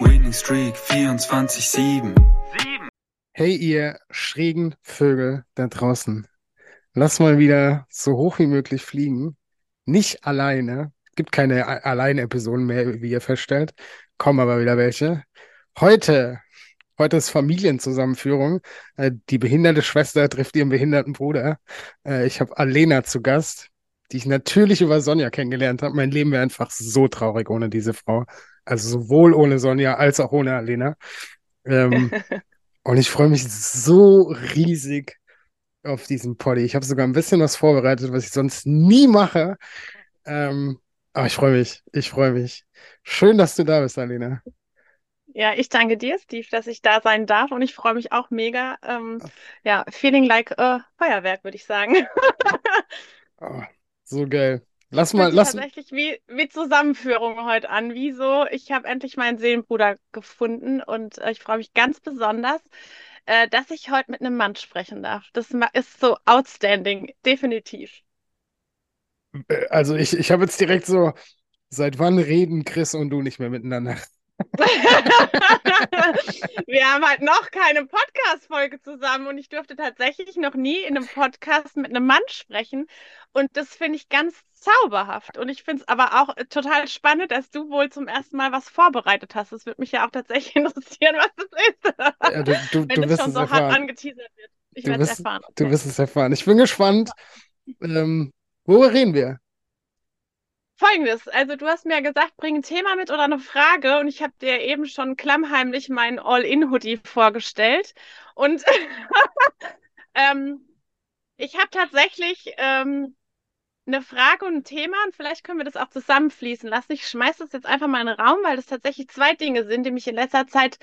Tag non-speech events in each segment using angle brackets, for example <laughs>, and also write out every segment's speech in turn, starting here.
Winning Streak 24-7. Hey, ihr schrägen Vögel da draußen. Lass mal wieder so hoch wie möglich fliegen. Nicht alleine. Gibt keine Alleine-Episoden mehr, wie ihr feststellt. Kommen aber wieder welche. Heute, heute ist Familienzusammenführung. Äh, Die behinderte Schwester trifft ihren behinderten Bruder. Äh, Ich habe Alena zu Gast, die ich natürlich über Sonja kennengelernt habe. Mein Leben wäre einfach so traurig ohne diese Frau. Also sowohl ohne Sonja als auch ohne Alena. Ähm, <laughs> und ich freue mich so riesig auf diesen Poddy. Ich habe sogar ein bisschen was vorbereitet, was ich sonst nie mache. Ähm, aber ich freue mich. Ich freue mich. Schön, dass du da bist, Alena. Ja, ich danke dir, Steve, dass ich da sein darf und ich freue mich auch mega. Ähm, ja, feeling like äh, Feuerwerk, würde ich sagen. <laughs> Oh, so geil. Lass mal, lass, tatsächlich wie, wie Zusammenführung heute an. Wieso? Ich habe endlich meinen Seelenbruder gefunden und äh, ich freue mich ganz besonders, äh, dass ich heute mit einem Mann sprechen darf. Das ist so outstanding, definitiv. äh, also ich, ich habe jetzt direkt so, seit wann reden Chris und du nicht mehr miteinander? <laughs> Wir haben halt noch keine Podcast-Folge zusammen und ich durfte tatsächlich noch nie in einem Podcast mit einem Mann sprechen. Und das finde ich ganz zauberhaft. Und ich finde es aber auch total spannend, dass du wohl zum ersten Mal was vorbereitet hast. Das würde mich ja auch tatsächlich <laughs> interessieren, was das ist. Ja, du, du, Wenn du wirst schon es so hart erfahren. angeteasert wird. Ich Du werde es wirst, erfahren. du Okay. wirst es erfahren. Ich bin gespannt. Ähm, worüber reden wir? Folgendes, also du hast mir gesagt, bring ein Thema mit oder eine Frage und ich habe dir eben schon klammheimlich meinen All-In-Hoodie vorgestellt und <laughs> ähm, ich habe tatsächlich ähm, eine Frage und ein Thema und vielleicht können wir das auch zusammenfließen lassen. Ich schmeiße das jetzt einfach mal in den Raum, weil das tatsächlich zwei Dinge sind, die mich in letzter Zeit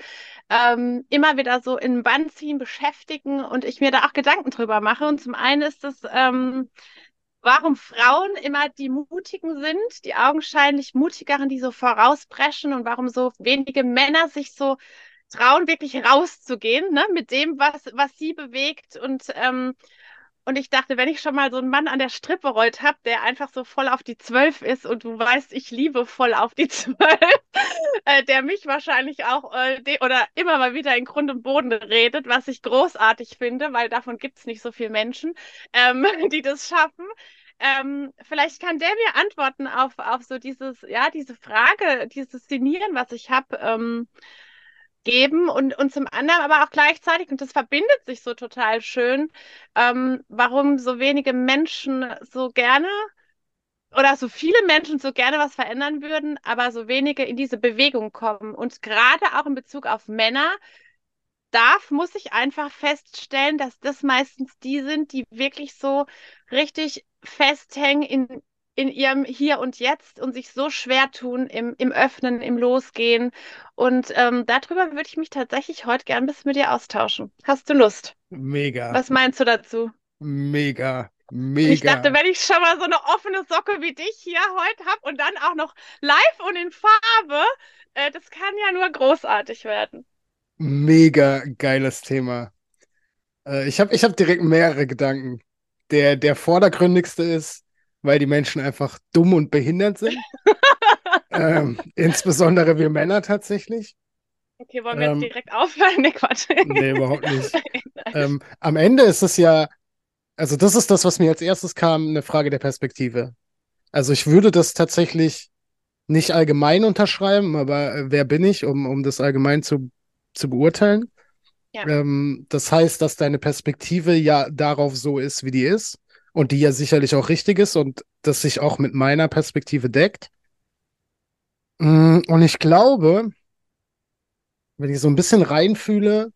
ähm, immer wieder so in den Bann ziehen, beschäftigen und ich mir da auch Gedanken drüber mache. Und zum einen ist es ähm, warum Frauen immer die Mutigen sind, die augenscheinlich Mutigeren, die so vorauspreschen und warum so wenige Männer sich so trauen, wirklich rauszugehen, ne, mit dem, was, was sie bewegt. Und, ähm, und ich dachte, wenn ich schon mal so einen Mann an der Strippe rollt habe, der einfach so voll auf die Zwölf ist und du weißt, ich liebe voll auf die <laughs> Zwölf, äh, der mich wahrscheinlich auch äh, de oder immer mal wieder in Grund und Boden redet, was ich großartig finde, weil davon gibt es nicht so viele Menschen, ähm, <laughs> die das schaffen. Ähm, vielleicht kann der mir antworten auf, auf so dieses, ja, diese Frage, dieses Szenieren, was ich habe, ähm, geben und, und zum anderen aber auch gleichzeitig, und das verbindet sich so total schön, ähm, warum so wenige Menschen so gerne oder so viele Menschen so gerne was verändern würden, aber so wenige in diese Bewegung kommen. Und gerade auch in Bezug auf Männer darf, muss ich einfach feststellen, dass das meistens die sind, die wirklich so richtig festhängen in, in ihrem Hier und Jetzt und sich so schwer tun im, im Öffnen, im Losgehen. Und ähm, darüber würde ich mich tatsächlich heute gern ein bisschen mit dir austauschen. Hast du Lust? Mega, Was meinst du dazu? mega, Und ich mega. dachte, wenn ich schon mal so eine offene Socke wie dich hier heute habe und dann auch noch live und in Farbe, äh, das kann ja nur großartig werden. Mega geiles Thema. Äh, ich habe ich hab direkt mehrere Gedanken. Der, der vordergründigste ist, weil die Menschen einfach dumm und behindert sind. <laughs> ähm, insbesondere wir Männer tatsächlich. Okay, wollen wir Ähm, jetzt direkt aufhören? <laughs> Nee, Quatsch. Nee, überhaupt nicht. <laughs> Ähm, am Ende ist es ja, also das ist das, was mir als erstes kam, eine Frage der Perspektive. Also ich würde das tatsächlich nicht allgemein unterschreiben, aber äh, wer bin ich, um, um das allgemein zu, zu beurteilen? Ja. Ähm, das heißt, dass deine Perspektive ja darauf so ist, wie die ist und die ja sicherlich auch richtig ist und das sich auch mit meiner Perspektive deckt. Mm, Und ich glaube, wenn ich so ein bisschen reinfühle,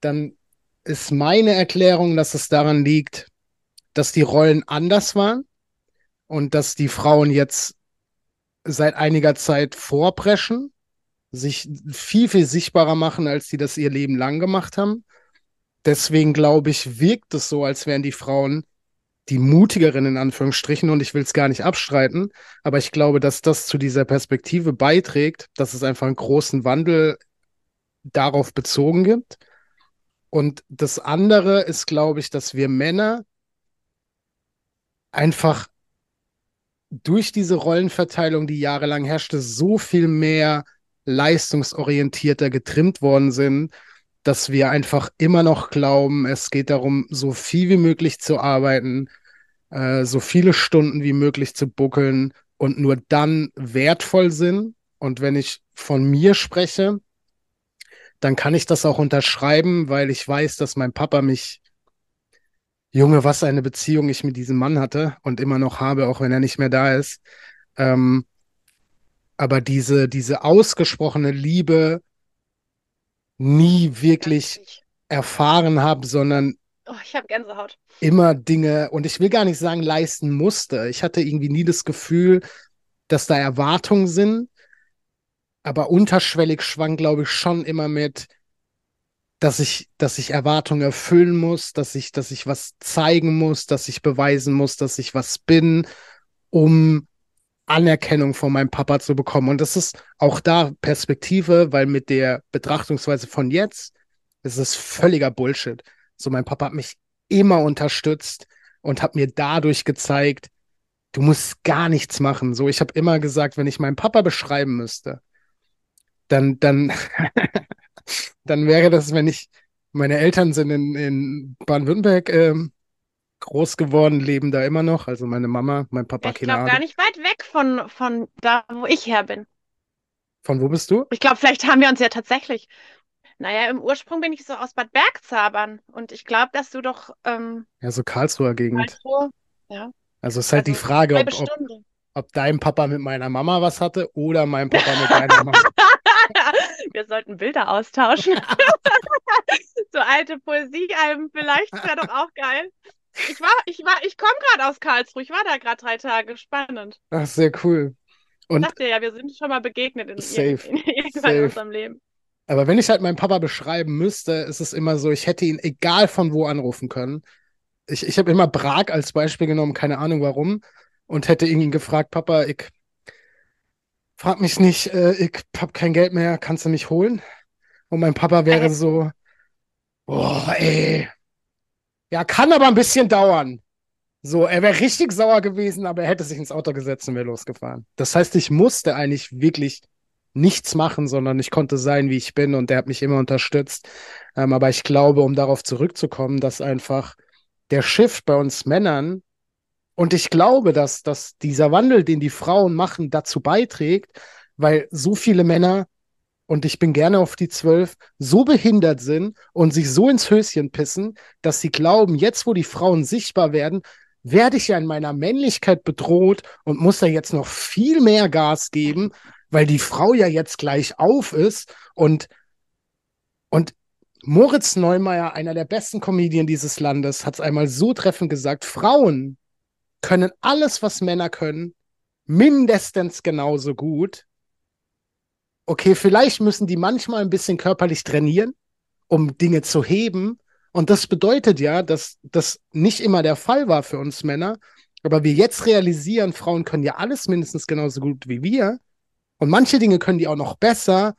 dann ist meine Erklärung, dass es daran liegt, dass die Rollen anders waren und dass die Frauen jetzt seit einiger Zeit vorpreschen, sich viel, viel sichtbarer machen, als die das ihr Leben lang gemacht haben. Deswegen glaube ich, wirkt es so, als wären die Frauen die mutigeren in Anführungsstrichen und ich will es gar nicht abstreiten, aber ich glaube, dass das zu dieser Perspektive beiträgt, dass es einfach einen großen Wandel darauf bezogen gibt. Und das andere ist, glaube ich, dass wir Männer einfach durch diese Rollenverteilung, die jahrelang herrschte, so viel mehr leistungsorientierter getrimmt worden sind, dass wir einfach immer noch glauben, es geht darum, so viel wie möglich zu arbeiten, äh, so viele Stunden wie möglich zu buckeln und nur dann wertvoll sind. Und wenn ich von mir spreche, dann kann ich das auch unterschreiben, weil ich weiß, dass mein Papa mich, Junge, was eine Beziehung ich mit diesem Mann hatte und immer noch habe, auch wenn er nicht mehr da ist. Ähm, aber diese, diese ausgesprochene Liebe nie wirklich erfahren habe, sondern Oh, ich habe Gänsehaut. immer Dinge, und ich will gar nicht sagen, leisten musste. Ich hatte irgendwie nie das Gefühl, dass da Erwartungen sind, aber unterschwellig schwang, glaube ich, schon immer mit, dass ich, dass ich Erwartungen erfüllen muss, dass ich, dass ich was zeigen muss, dass ich beweisen muss, dass ich was bin, um Anerkennung von meinem Papa zu bekommen. Und das ist auch da Perspektive, weil mit der Betrachtungsweise von jetzt ist es völliger Bullshit. So, mein Papa hat mich immer unterstützt und hat mir dadurch gezeigt, du musst gar nichts machen. So, ich habe immer gesagt, wenn ich meinen Papa beschreiben müsste, dann, dann, <laughs> dann wäre das, wenn ich, meine Eltern sind in, in Baden-Württemberg ähm, groß geworden, leben da immer noch. Also meine Mama, mein Papa, Ich keine glaube gar nicht weit weg von, von da, wo ich her bin. Von wo bist du? Ich glaube, vielleicht haben wir uns ja tatsächlich. Naja, im Ursprung bin ich so aus Bad Bergzabern. Und ich glaube, dass du doch ähm, Ja, so Karlsruher Gegend. Karlsruhe, ja, Also es ist halt die also Frage, halbe ob, ob, ob dein Papa mit meiner Mama was hatte oder mein Papa mit deiner Mama. <laughs> Wir sollten Bilder austauschen. <laughs> So alte Poesiealben vielleicht, das wäre doch auch geil. Ich war, ich war, ich komme gerade aus Karlsruhe. Ich war da gerade drei Tage. Spannend. Ach, sehr cool. Ich Und dachte ja, wir sind schon mal begegnet in, Safe. in, in, Safe. in unserem Leben. Aber wenn ich halt meinen Papa beschreiben müsste, ist es immer so, ich hätte ihn egal von wo anrufen können. Ich, ich habe immer Prag als Beispiel genommen, keine Ahnung warum, und hätte ihn gefragt, Papa, ich frag mich nicht, äh, ich hab kein Geld mehr, kannst du mich holen? Und mein Papa wäre Äh. so, boah, ey, ja, kann aber ein bisschen dauern. So, er wäre richtig sauer gewesen, aber er hätte sich ins Auto gesetzt und wäre losgefahren. Das heißt, ich musste eigentlich wirklich nichts machen, sondern ich konnte sein, wie ich bin und der hat mich immer unterstützt. Ähm, aber ich glaube, um darauf zurückzukommen, dass einfach der Shift bei uns Männern und ich glaube, dass, dass dieser Wandel, den die Frauen machen, dazu beiträgt, weil so viele Männer, und ich bin gerne auf die zwölf, so behindert sind und sich so ins Höschen pissen, dass sie glauben, jetzt wo die Frauen sichtbar werden, werde ich ja in meiner Männlichkeit bedroht und muss da jetzt noch viel mehr Gas geben, weil die Frau ja jetzt gleich auf ist und, und Moritz Neumeier, einer der besten Comedien dieses Landes, hat es einmal so treffend gesagt, Frauen können alles, was Männer können, mindestens genauso gut. Okay, vielleicht müssen die manchmal ein bisschen körperlich trainieren, um Dinge zu heben. Und das bedeutet ja, dass das nicht immer der Fall war für uns Männer. Aber wir jetzt realisieren, Frauen können ja alles mindestens genauso gut wie wir. Und manche Dinge können die auch noch besser.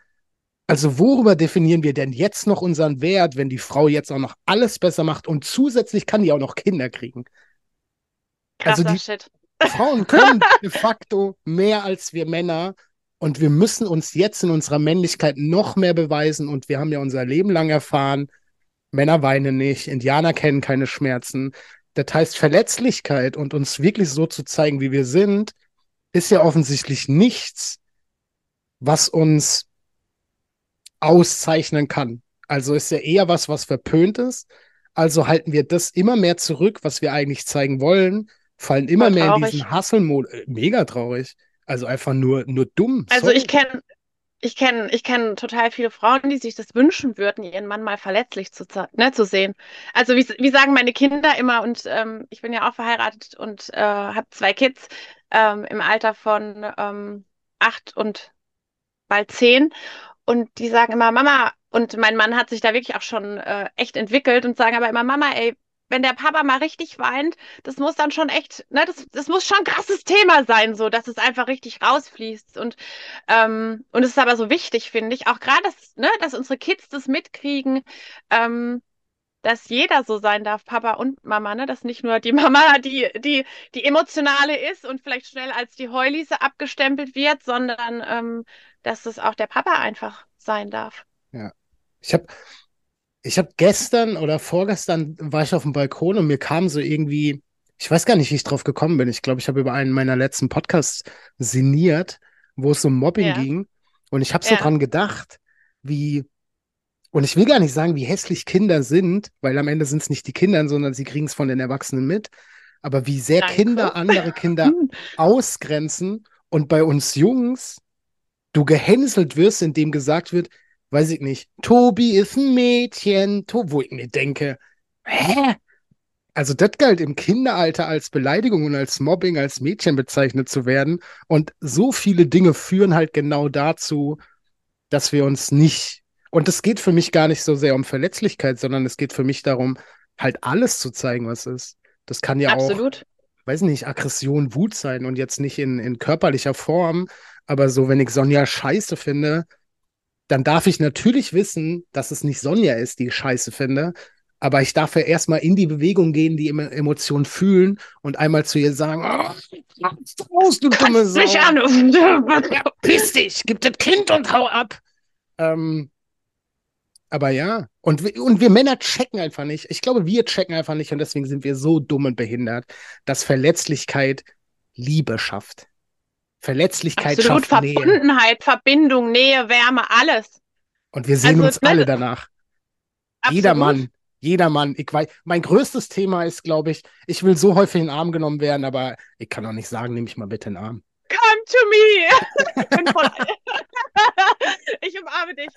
Also worüber definieren wir denn jetzt noch unseren Wert, wenn die Frau jetzt auch noch alles besser macht und zusätzlich kann die auch noch Kinder kriegen? Also Krasser die- Shit. Frauen <laughs> können de facto mehr als wir Männer und wir müssen uns jetzt in unserer Männlichkeit noch mehr beweisen und wir haben ja unser Leben lang erfahren, Männer weinen nicht, Indianer kennen keine Schmerzen. Das heißt, Verletzlichkeit und uns wirklich so zu zeigen, wie wir sind, ist ja offensichtlich nichts, was uns auszeichnen kann. Also ist ja eher was, was verpönt ist. Also halten wir das immer mehr zurück, was wir eigentlich zeigen wollen, fallen immer mehr in diesen. Äh, Mega traurig. Also einfach nur, nur dumm. Also Sorry. ich kenne ich kenn, ich kenn total viele Frauen, die sich das wünschen würden, ihren Mann mal verletzlich zu, ne, zu sehen. Also wie, wie sagen meine Kinder immer, und ähm, ich bin ja auch verheiratet und äh, habe zwei Kids ähm, im Alter von ähm, acht und bald zehn. Und die sagen immer, Mama, und mein Mann hat sich da wirklich auch schon äh, echt entwickelt und sagen aber immer, Mama, ey, wenn der Papa mal richtig weint, das muss dann schon echt, ne, das, das muss schon ein krasses Thema sein, so, dass es einfach richtig rausfließt. Und, ähm, und es ist aber so wichtig, finde ich, auch gerade, dass, ne, dass unsere Kids das mitkriegen, ähm, dass jeder so sein darf, Papa und Mama, ne? Dass nicht nur die <laughs> Mama die, die, die emotionale ist und vielleicht schnell als die Heulise abgestempelt wird, sondern ähm, dass es auch der Papa einfach sein darf. Ich habe ich hab gestern oder vorgestern war ich auf dem Balkon und mir kam so irgendwie, ich weiß gar nicht, wie ich drauf gekommen bin. Ich glaube, ich habe über einen meiner letzten Podcasts sinniert, wo es um Mobbing Ja. ging. Und ich habe so Ja. dran gedacht, wie, und ich will gar nicht sagen, wie hässlich Kinder sind, weil am Ende sind es nicht die Kinder, sondern sie kriegen es von den Erwachsenen mit. Aber wie sehr Danke. Kinder andere Kinder <laughs> ausgrenzen und bei uns Jungs du gehänselt wirst, indem gesagt wird, weiß ich nicht, Tobi ist ein Mädchen, to wo ich mir denke, hä? Also das galt im Kinderalter als Beleidigung und als Mobbing, als Mädchen bezeichnet zu werden. Und so viele Dinge führen halt genau dazu, dass wir uns nicht, und es geht für mich gar nicht so sehr um Verletzlichkeit, sondern es geht für mich darum, halt alles zu zeigen, was ist. Das kann ja auch Absolut. weiß nicht, Aggression, Wut sein und jetzt nicht in, in körperlicher Form, aber so, wenn ich Sonja scheiße finde, dann darf ich natürlich wissen, dass es nicht Sonja ist, die ich scheiße finde, aber ich darf ja erstmal in die Bewegung gehen, die Emo- Emotion fühlen und einmal zu ihr sagen, oh, raus, du dumme Sau. mich anrufen. Ja, piss dich, gib das Kind und hau ab. Ähm, aber ja, und, und wir Männer checken einfach nicht. Ich glaube, wir checken einfach nicht und deswegen sind wir so dumm und behindert, dass Verletzlichkeit Liebe schafft. Verletzlichkeit Absolut. schafft Nähe. Verbundenheit, Verbindung, Nähe, Wärme, alles. Und wir sehen Also, uns alle danach. Jeder. Mann, jeder Mann. Ich weiß, mein größtes Thema ist, glaube ich, ich will so häufig in den Arm genommen werden, aber ich kann auch nicht sagen, nehme ich mal bitte in den Arm. Come to me. Ich bin voll. <laughs> ich umarme dich.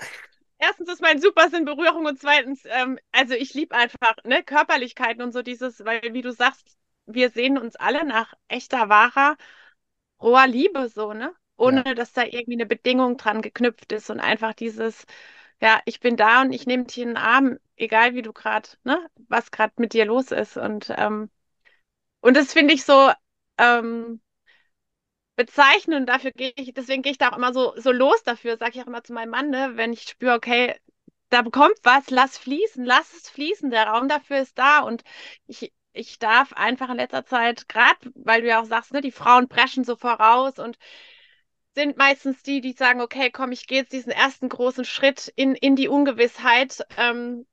Erstens ist mein Supersinn Berührung und zweitens, ähm, also ich liebe einfach ne, Körperlichkeiten und so dieses, weil wie du sagst, wir sehen uns alle nach echter, wahrer, roher Liebe so, ne? Ohne dass da irgendwie eine Bedingung dran geknüpft ist und einfach dieses, ja, ich bin da und ich nehme dich in den Arm, egal wie du gerade, ne, was gerade mit dir los ist. Und, ähm, und das finde ich so, ähm, bezeichnen und dafür gehe ich, deswegen gehe ich da auch immer so, so los dafür, sage ich auch immer zu meinem Mann, ne, wenn ich spüre, okay, da bekommt was, lass fließen, lass es fließen, der Raum dafür ist da und ich, ich darf einfach in letzter Zeit, gerade weil du ja auch sagst, ne, die Frauen preschen so voraus und sind meistens die, die sagen, okay, komm, ich gehe jetzt diesen ersten großen Schritt in, in die Ungewissheit ähm,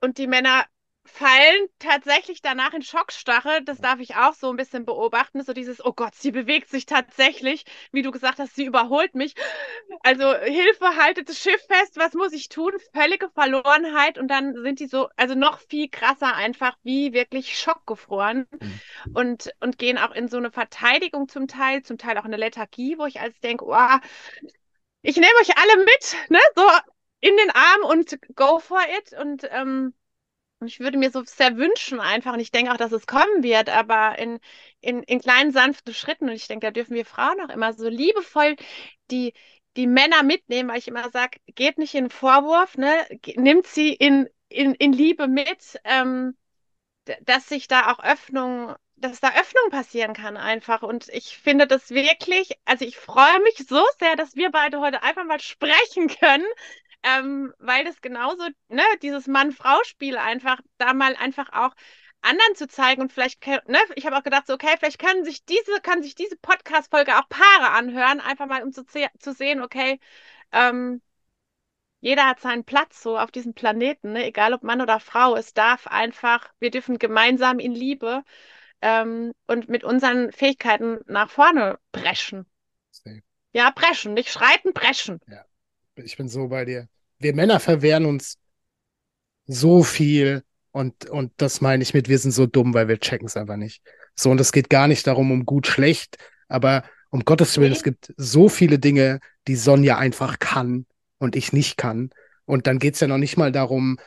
und die Männer fallen tatsächlich danach in Schockstarre. Das darf ich auch so ein bisschen beobachten. So dieses, oh Gott, sie bewegt sich tatsächlich. Wie du gesagt hast, sie überholt mich. Also Hilfe, haltet das Schiff fest. Was muss ich tun? Völlige Verlorenheit. Und dann sind die so, also noch viel krasser einfach, wie wirklich schockgefroren. Mhm. Und, und gehen auch in so eine Verteidigung zum Teil, zum Teil auch in eine Lethargie, wo ich als denke, oh, ich nehme euch alle mit, ne? So in den Arm und go for it. Und ähm, ich würde mir so sehr wünschen einfach, und ich denke auch, dass es kommen wird, aber in, in, in kleinen, sanften Schritten. Und ich denke, da dürfen wir Frauen auch immer so liebevoll die, die Männer mitnehmen, weil ich immer sage, geht nicht in Vorwurf, ne? Nimmt sie in, in, in Liebe mit, ähm, dass sich da auch Öffnung, dass da Öffnung passieren kann einfach. Und ich finde das wirklich, also ich freue mich so sehr, dass wir beide heute einfach mal sprechen können, ähm, weil das genauso, ne, dieses Mann-Frau-Spiel einfach, da mal einfach auch anderen zu zeigen und vielleicht, ne, ich habe auch gedacht, so, okay, vielleicht können sich diese, kann sich diese Podcast-Folge auch Paare anhören, einfach mal um zu, zu sehen, okay, ähm, jeder hat seinen Platz so auf diesem Planeten, ne? egal ob Mann oder Frau. Es darf einfach, wir dürfen gemeinsam in Liebe ähm, und mit unseren Fähigkeiten nach vorne preschen. Safe. Ja, preschen, nicht schreiten, preschen. Ich bin so bei dir. Wir Männer verwehren uns so viel und, und das meine ich mit, wir sind so dumm, weil wir checken es einfach nicht. So, und es geht gar nicht darum, um gut, schlecht, aber um Gottes Willen, es gibt so viele Dinge, die Sonja einfach kann und ich nicht kann. Und dann geht es ja noch nicht mal darum,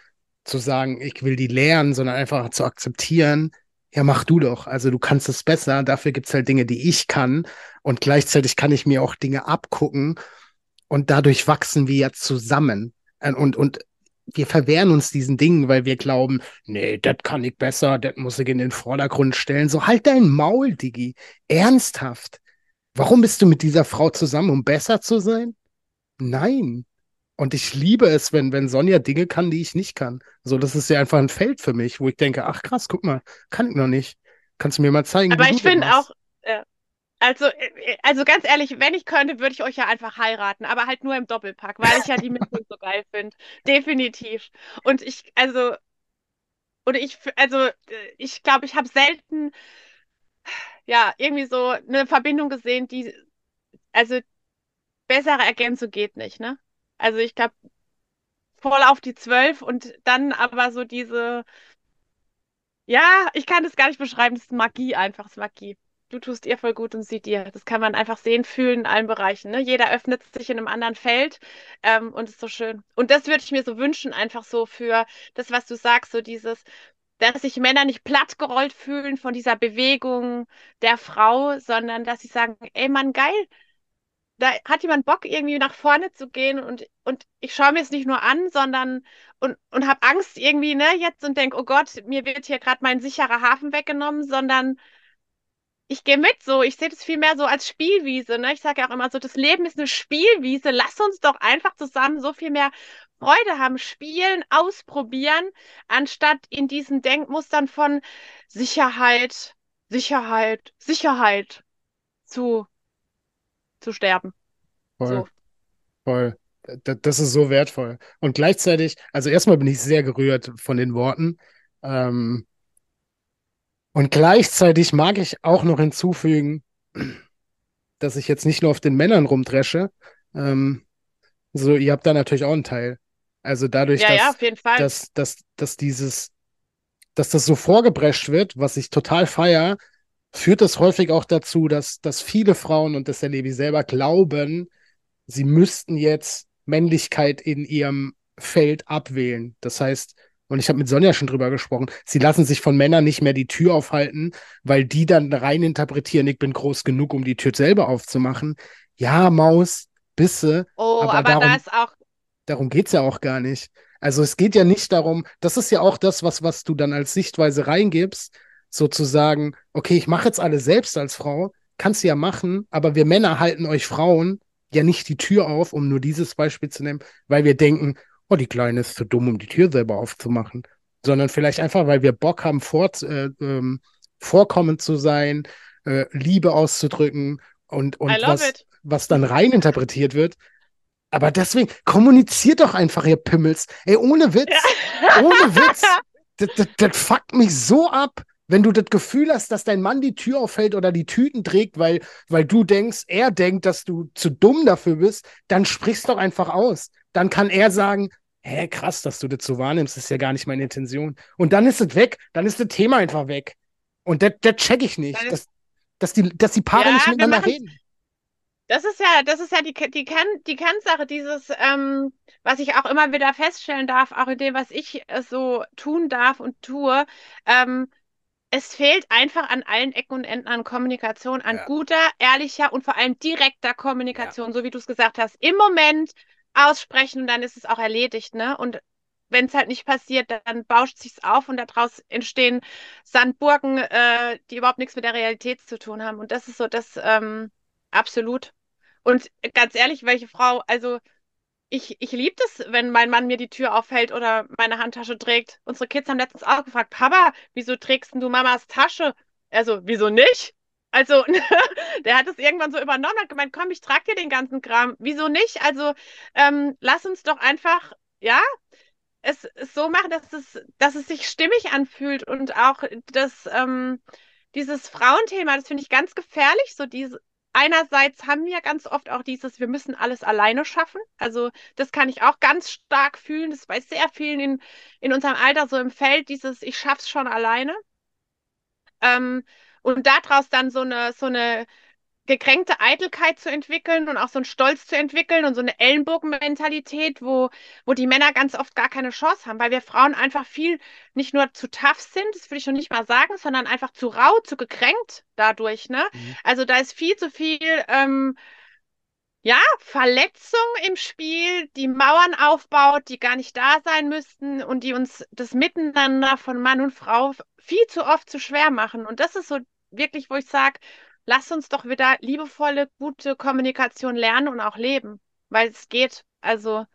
zu sagen, ich will die lernen, sondern einfach zu akzeptieren, ja, mach du doch. Also du kannst es besser. Dafür gibt es halt Dinge, die ich kann. Und gleichzeitig kann ich mir auch Dinge abgucken. Und dadurch wachsen wir ja zusammen. Und, und wir verwehren uns diesen Dingen, weil wir glauben, nee, das kann ich besser, das muss ich in den Vordergrund stellen. So halt dein Maul, Digi. Ernsthaft. Warum bist du mit dieser Frau zusammen, um besser zu sein? Nein. Und ich liebe es, wenn, wenn Sonja Dinge kann, die ich nicht kann. So, das ist ja einfach ein Feld für mich, wo ich denke, ach krass, guck mal, kann ich noch nicht. Kannst du mir mal zeigen? Aber ich finde auch, äh, also, äh, also ganz ehrlich, wenn ich könnte, würde ich euch ja einfach heiraten, aber halt nur im Doppelpack, weil ich ja die Mischung so geil finde. Definitiv. Und ich, also, oder ich, also, äh, ich glaube, ich habe selten, ja, irgendwie so eine Verbindung gesehen, die, also, bessere Ergänzung geht nicht, ne? Also, ich glaube, voll auf die zwölf und dann aber so diese, ja, ich kann das gar nicht beschreiben, das ist Magie einfach, das ist Magie du tust ihr voll gut und sie dir. Das kann man einfach sehen, fühlen in allen Bereichen. Ne? Jeder öffnet sich in einem anderen Feld ähm, und ist so schön. Und das würde ich mir so wünschen, einfach so für das, was du sagst, so dieses, dass sich Männer nicht plattgerollt fühlen von dieser Bewegung der Frau, sondern dass sie sagen, ey Mann, geil, da hat jemand Bock, irgendwie nach vorne zu gehen und, und ich schaue mir es nicht nur an, sondern und, und habe Angst irgendwie, ne, jetzt und denke, oh Gott, mir wird hier gerade mein sicherer Hafen weggenommen, sondern ich gehe mit so. Ich sehe das viel mehr so als Spielwiese. Ne? Ich sage ja auch immer so, das Leben ist eine Spielwiese. Lass uns doch einfach zusammen so viel mehr Freude haben, spielen, ausprobieren, anstatt in diesen Denkmustern von Sicherheit, Sicherheit, Sicherheit zu, zu sterben. Voll. So. Voll. Das ist so wertvoll. Und gleichzeitig, also erstmal bin ich sehr gerührt von den Worten. Ähm, und gleichzeitig mag ich auch noch hinzufügen, dass ich jetzt nicht nur auf den Männern rumdresche. Ähm, so, ihr habt da natürlich auch einen Teil. Also dadurch, ja, dass, ja, dass, dass, dass dieses, dass das so vorgeprescht wird, was ich total feier, führt das häufig auch dazu, dass, dass viele Frauen, und das erlebe ich selber, glauben, sie müssten jetzt Männlichkeit in ihrem Feld abwählen. Das heißt, und ich habe mit Sonja schon drüber gesprochen, sie lassen sich von Männern nicht mehr die Tür aufhalten, weil die dann rein interpretieren, ich bin groß genug, um die Tür selber aufzumachen. Ja, Maus, Bisse. Oh, aber, aber darum, da ist auch. Darum geht es ja auch gar nicht. Also es geht ja nicht darum, das ist ja auch das, was, was du dann als Sichtweise reingibst, sozusagen, okay, ich mache jetzt alles selbst als Frau, kannst du ja machen, aber wir Männer halten euch Frauen ja nicht die Tür auf, um nur dieses Beispiel zu nehmen, weil wir denken, oh, die Kleine ist zu dumm, um die Tür selber aufzumachen. Sondern vielleicht einfach, weil wir Bock haben, vor, äh, ähm, vorkommend zu sein, äh, Liebe auszudrücken und, und was, was dann rein interpretiert wird. Aber deswegen, kommuniziert doch einfach, ihr Pimmels. Ey, ohne Witz, ja. ohne Witz. <laughs> Das, das, das fuckt mich so ab, wenn du das Gefühl hast, dass dein Mann die Tür auffällt oder die Tüten trägt, weil, weil du denkst, er denkt, dass du zu dumm dafür bist, dann sprichst doch einfach aus. Dann kann er sagen, hä, krass, dass du das so wahrnimmst, das ist ja gar nicht meine Intention. Und dann ist es weg, dann ist das Thema einfach weg. Und das, das check ich nicht, dass, dass, die, dass die Paare ja, nicht miteinander reden. Das ist ja, das ist ja die, die, Kern, die Kernsache dieses, ähm, was ich auch immer wieder feststellen darf, auch in dem, was ich äh, so tun darf und tue. Ähm, es fehlt einfach an allen Ecken und Enden an Kommunikation, an ja. guter, ehrlicher und vor allem direkter Kommunikation, ja. so wie du es gesagt hast. Im Moment aussprechen und dann ist es auch erledigt, ne? Und wenn es halt nicht passiert, dann bauscht sich's auf und daraus entstehen Sandburgen, äh, die überhaupt nichts mit der Realität zu tun haben. Und das ist so das ähm, absolut. Und ganz ehrlich, welche Frau, also ich, ich liebe das, wenn mein Mann mir die Tür aufhält oder meine Handtasche trägt. Unsere Kids haben letztens auch gefragt, Papa, wieso trägst du Mamas Tasche? Also, wieso nicht? Also, <laughs> der hat es irgendwann so übernommen, hat gemeint, komm, ich trage dir den ganzen Kram. Wieso nicht? Also, ähm, lass uns doch einfach, ja, es, es so machen, dass es, dass es sich stimmig anfühlt und auch das, ähm, dieses Frauenthema, das finde ich ganz gefährlich, so diese, einerseits haben wir ganz oft auch dieses, wir müssen alles alleine schaffen. Also das kann ich auch ganz stark fühlen. Das ist bei sehr vielen in, in unserem Alter so im Feld, dieses, ich schaff's schon alleine. Ähm, und daraus dann so eine, so eine gekränkte Eitelkeit zu entwickeln und auch so einen Stolz zu entwickeln und so eine Ellenbogenmentalität, wo, wo die Männer ganz oft gar keine Chance haben, weil wir Frauen einfach viel nicht nur zu tough sind, das würde ich schon nicht mal sagen, sondern einfach zu rau, zu gekränkt dadurch. Ne? Mhm. Also da ist viel zu viel. Ähm, ja, Verletzung im Spiel, die Mauern aufbaut, die gar nicht da sein müssten und die uns das Miteinander von Mann und Frau viel zu oft zu schwer machen. Und das ist so wirklich, wo ich sage, lass uns doch wieder liebevolle, gute Kommunikation lernen und auch leben, weil es geht. Also,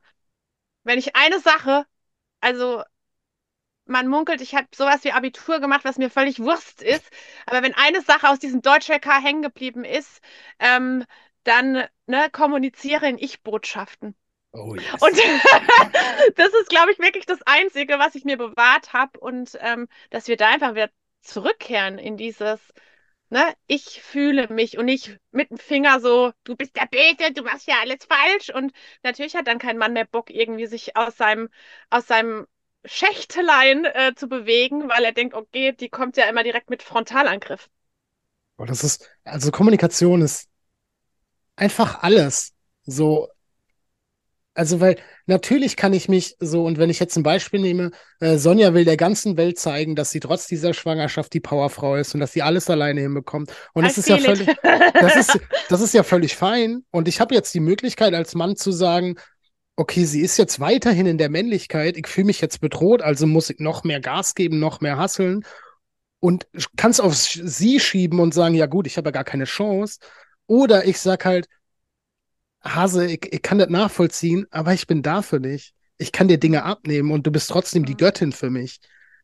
wenn ich eine Sache, also man munkelt, ich habe sowas wie Abitur gemacht, was mir völlig Wurst ist. Aber wenn eine Sache aus diesem Deutsch-LK hängen geblieben ist, ähm, dann ne, kommuniziere in Ich-Botschaften. Oh, yes. Und <laughs> das ist, glaube ich, wirklich das Einzige, was ich mir bewahrt habe. Und ähm, dass wir da einfach wieder zurückkehren in dieses, ne, ich fühle mich und nicht mit dem Finger so, du bist der Bete, du machst ja alles falsch. Und natürlich hat dann kein Mann mehr Bock, irgendwie sich aus seinem, aus seinem Schächtelein äh, zu bewegen, weil er denkt, okay, die kommt ja immer direkt mit Frontalangriff. Das ist, also Kommunikation ist einfach alles. So, also, weil natürlich kann ich mich so, und wenn ich jetzt ein Beispiel nehme, äh, Sonja will der ganzen Welt zeigen, dass sie trotz dieser Schwangerschaft die Powerfrau ist und dass sie alles alleine hinbekommt. Und das ist ja völlig, das <laughs> ist, das ist ja völlig fein. Und ich habe jetzt die Möglichkeit als Mann zu sagen, okay, sie ist jetzt weiterhin in der Männlichkeit, ich fühle mich jetzt bedroht, also muss ich noch mehr Gas geben, noch mehr hasseln und kann es auf sie schieben und sagen, ja gut, ich habe ja gar keine Chance. Oder ich sag halt, Hase, ich, ich kann das nachvollziehen, aber ich bin da für dich. Ich kann dir Dinge abnehmen und du bist trotzdem die. Göttin für mich.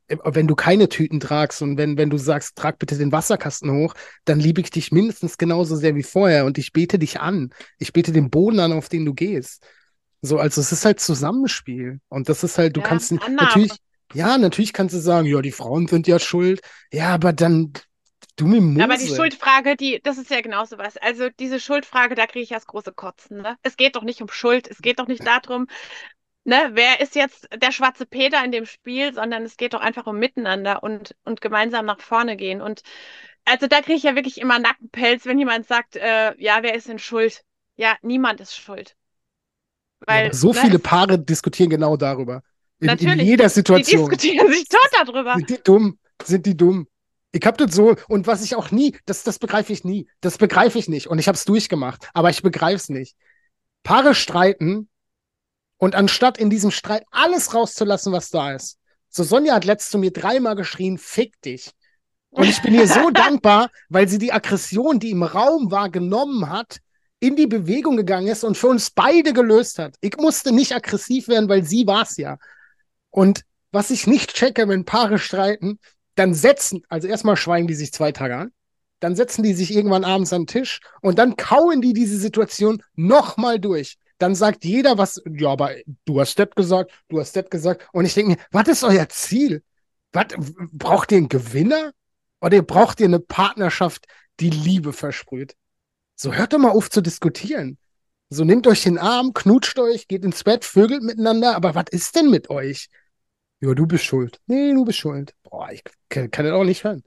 Äh, wenn du keine Tüten tragst und wenn, wenn du sagst, trag bitte den Wasserkasten hoch, dann liebe ich dich mindestens genauso sehr wie vorher und ich bete dich an. Ich bete den Boden an, auf den du gehst. So, also es ist halt Zusammenspiel. Und das ist halt, du ja, kannst Annahme. natürlich, ja, natürlich kannst du sagen, ja, die Frauen sind ja schuld. Ja, aber dann Du mir Mose. Aber die Schuldfrage, die, das ist ja genauso was. Also diese Schuldfrage, da kriege ich das große Kotzen. Ne? Es geht doch nicht um Schuld, es geht doch nicht darum, ne, wer ist jetzt der schwarze Peter in dem Spiel, sondern es geht doch einfach um Miteinander und, und gemeinsam nach vorne gehen. Und also da kriege ich ja wirklich immer Nackenpelz, wenn jemand sagt, äh, ja, wer ist denn schuld? Ja, niemand ist schuld. Weil, ja, so ne, viele Paare diskutieren genau darüber. In, natürlich, in jeder Situation. Die diskutieren sich tot darüber. Sind die dumm? Sind die dumm? Ich habe das so, und was ich auch nie, das, das begreife ich nie. Das begreife ich nicht. Und ich habe es durchgemacht, aber ich begreife es nicht. Paare streiten und anstatt in diesem Streit alles rauszulassen, was da ist. So, Sonja hat letzt zu mir dreimal geschrien, fick dich. Und ich bin ihr so <laughs> dankbar, weil sie die Aggression, die im Raum war, genommen hat, in die Bewegung gegangen ist und für uns beide gelöst hat. Ich musste nicht aggressiv werden, weil sie war es ja. Und was ich nicht checke, wenn Paare streiten, dann setzen, also erstmal schweigen die sich zwei Tage an, dann setzen die sich irgendwann abends an den Tisch und dann kauen die diese Situation nochmal durch. Dann sagt jeder was, ja, aber du hast das gesagt, du hast das gesagt. Und ich denke mir, was ist euer Ziel? Was, braucht ihr einen Gewinner? Oder braucht ihr eine Partnerschaft, die Liebe versprüht? So hört doch mal auf zu diskutieren. So nehmt euch den Arm, knutscht euch, geht ins Bett, vögelt miteinander. Aber was ist denn mit euch? Ja, du bist schuld. Nee, du bist schuld. Boah, ich kann, kann das auch nicht hören.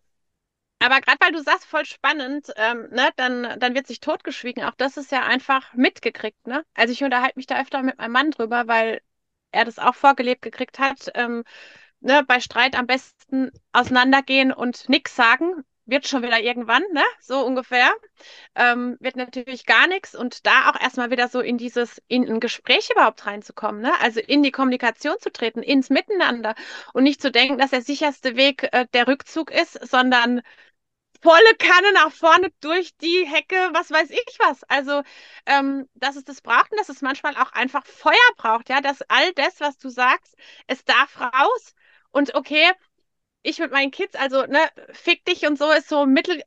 Aber gerade weil du sagst, voll spannend, ähm, ne, dann, dann wird sich totgeschwiegen. Auch das ist ja einfach mitgekriegt, ne? Also ich unterhalte mich da öfter mit meinem Mann drüber, weil er das auch vorgelebt gekriegt hat. Ähm, ne, bei Streit am besten auseinandergehen und nichts sagen wird schon wieder irgendwann, ne? So ungefähr. Ähm, wird natürlich gar nichts und da auch erstmal wieder so in dieses, in ein Gespräch überhaupt reinzukommen, ne? Also in die Kommunikation zu treten, ins Miteinander und nicht zu denken, dass der sicherste Weg äh, der Rückzug ist, sondern volle Kanne nach vorne durch die Hecke, was weiß ich was. Also, ähm, dass es das braucht und dass es manchmal auch einfach Feuer braucht, ja, dass all das, was du sagst, es darf raus. Und okay, ich mit meinen Kids, also, ne, fick dich und so ist so mittel,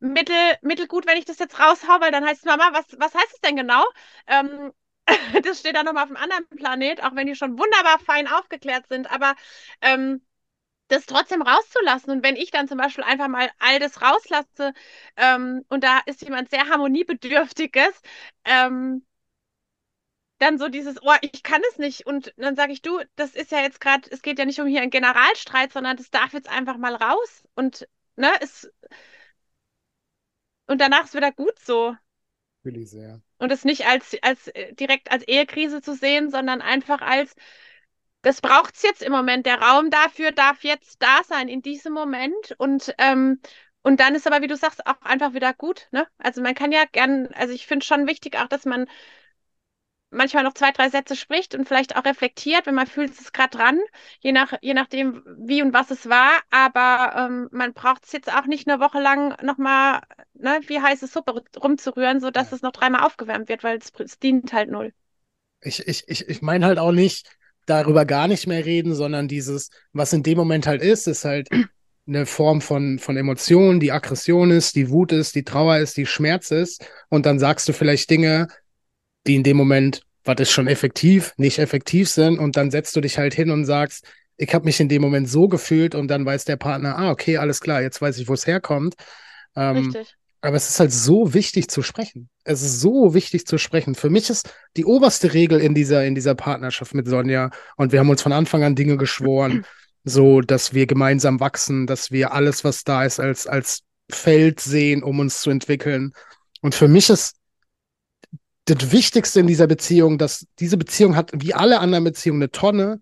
mittel, mittelgut, wenn ich das jetzt raushau, weil dann heißt es, Mama, was, was heißt es denn genau? Ähm, <laughs> das steht dann nochmal auf einem anderen Planet, auch wenn die schon wunderbar fein aufgeklärt sind. Aber ähm, das trotzdem rauszulassen. Und wenn ich dann zum Beispiel einfach mal all das rauslasse ähm, und da ist jemand sehr harmoniebedürftiges, ähm, dann so dieses, oh, ich kann es nicht. Und dann sage ich, du, das ist ja jetzt gerade, es geht ja nicht um hier einen Generalstreit, sondern das darf jetzt einfach mal raus. Und ne, es und danach ist wieder gut so. Will ich sehr. Und es nicht als, als äh, direkt als Ehekrise zu sehen, sondern einfach als, das braucht es jetzt im Moment. Der Raum dafür darf jetzt da sein, in diesem Moment. Und, ähm, und dann ist aber, wie du sagst, auch einfach wieder gut. Ne? Also man kann ja gern, also ich finde schon wichtig auch, dass man manchmal noch zwei, drei Sätze spricht und vielleicht auch reflektiert, wenn man fühlt, es ist gerade dran, je, nach, je nachdem, wie und was es war. Aber ähm, man braucht es jetzt auch nicht eine Woche lang nochmal, ne, wie heiße Suppe rumzurühren, sodass ja. es noch dreimal aufgewärmt wird, weil es, es dient halt null. Ich, ich, ich, ich meine halt auch nicht darüber gar nicht mehr reden, sondern dieses, was in dem Moment halt ist, ist halt <clears throat> eine Form von, von Emotionen, die Aggression ist, die Wut ist, die Trauer ist, die Schmerz ist. Und dann sagst du vielleicht Dinge, die in dem Moment, was ist schon effektiv, nicht effektiv sind. Und dann setzt du dich halt hin und sagst, ich habe mich in dem Moment so gefühlt und dann weiß der Partner, ah, okay, alles klar, jetzt weiß ich, wo es herkommt. Ähm, Richtig. Aber es ist halt so wichtig zu sprechen. Es ist so wichtig zu sprechen. Für mich ist die oberste Regel in dieser, in dieser Partnerschaft mit Sonja, und wir haben uns von Anfang an Dinge geschworen, <clears throat> so dass wir gemeinsam wachsen, dass wir alles, was da ist, als, als Feld sehen, um uns zu entwickeln. Und für mich ist das Wichtigste in dieser Beziehung, dass diese Beziehung hat, wie alle anderen Beziehungen, eine Tonne.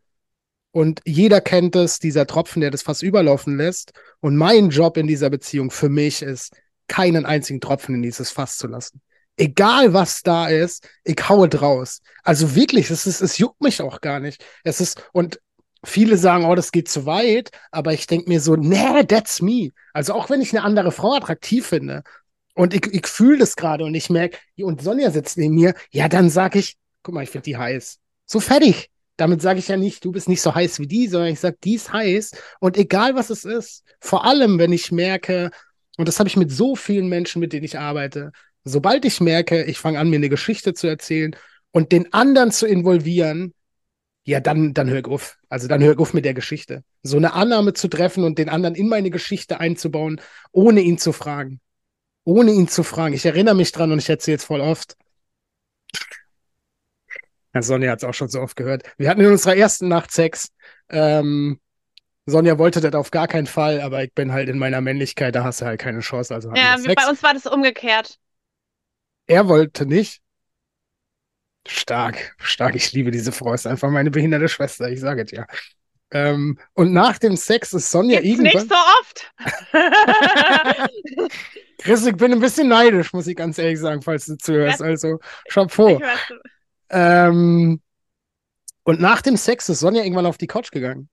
Und jeder kennt es, dieser Tropfen, der das fast überlaufen lässt. Und mein Job in dieser Beziehung für mich ist, keinen einzigen Tropfen in dieses Fass zu lassen. Egal was da ist, ich haue draus. Also wirklich, es ist, es juckt mich auch gar nicht. Es ist, und viele sagen, oh, das geht zu weit, aber ich denke mir so, nee, that's me. Also auch wenn ich eine andere Frau attraktiv finde und ich, ich fühle das gerade und ich merke, und Sonja sitzt neben mir, ja, dann sage ich, guck mal, ich finde die heiß. So fertig. Damit sage ich ja nicht, du bist nicht so heiß wie die, sondern ich sage, die ist heiß. Und egal was es ist, vor allem wenn ich merke, und das habe ich mit so vielen Menschen, mit denen ich arbeite, sobald ich merke, ich fange an, mir eine Geschichte zu erzählen und den anderen zu involvieren, ja, dann, dann höre ich auf. Also dann höre ich auf mit der Geschichte. So eine Annahme zu treffen und den anderen in meine Geschichte einzubauen, ohne ihn zu fragen ohne ihn zu fragen. Ich erinnere mich dran und ich erzähle es voll oft. Ja, Sonja hat es auch schon so oft gehört. Wir hatten in unserer ersten Nacht Sex. Ähm, Sonja wollte das auf gar keinen Fall, aber ich bin halt in meiner Männlichkeit, da hast du halt keine Chance. Also ja, bei uns war das umgekehrt. Er wollte nicht. Stark, stark. Ich liebe diese Frau. Ist einfach meine behinderte Schwester. Ich sage es ja. Ähm, und nach dem Sex ist Sonja Gibt's irgendwann. Nicht so oft. <laughs> <laughs> Chris, ich bin ein bisschen neidisch, muss ich ganz ehrlich sagen, falls du zuhörst. Also, Chapeau. Ähm, und nach dem Sex ist Sonja irgendwann auf die Couch gegangen.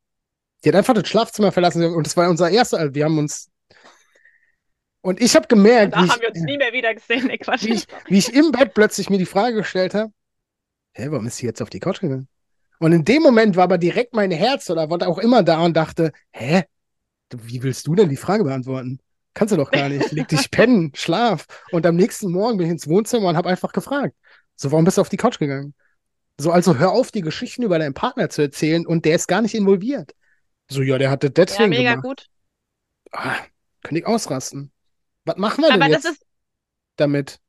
Die hat einfach das Schlafzimmer verlassen und das war unser erster, wir haben uns. Und ich habe gemerkt, da haben wir uns nie mehr wieder gesehen, ne Quatsch. Wie ich, wie ich im Bett plötzlich mir die Frage gestellt habe: Hä, warum ist sie jetzt auf die Couch gegangen? Und in dem Moment war aber direkt mein Herz oder war auch immer da und dachte: Hä, wie willst du denn die Frage beantworten? Kannst du doch gar nicht. Leg dich pennen, schlaf. Und am nächsten Morgen bin ich ins Wohnzimmer und habe einfach gefragt. So, warum bist du auf die Couch gegangen? So, also hör auf, die Geschichten über deinen Partner zu erzählen und der ist gar nicht involviert. So, ja, der hatte deswegen. Ja, mega gemacht. gut. Ah, könnte ich ausrasten. Was machen wir Aber denn jetzt damit?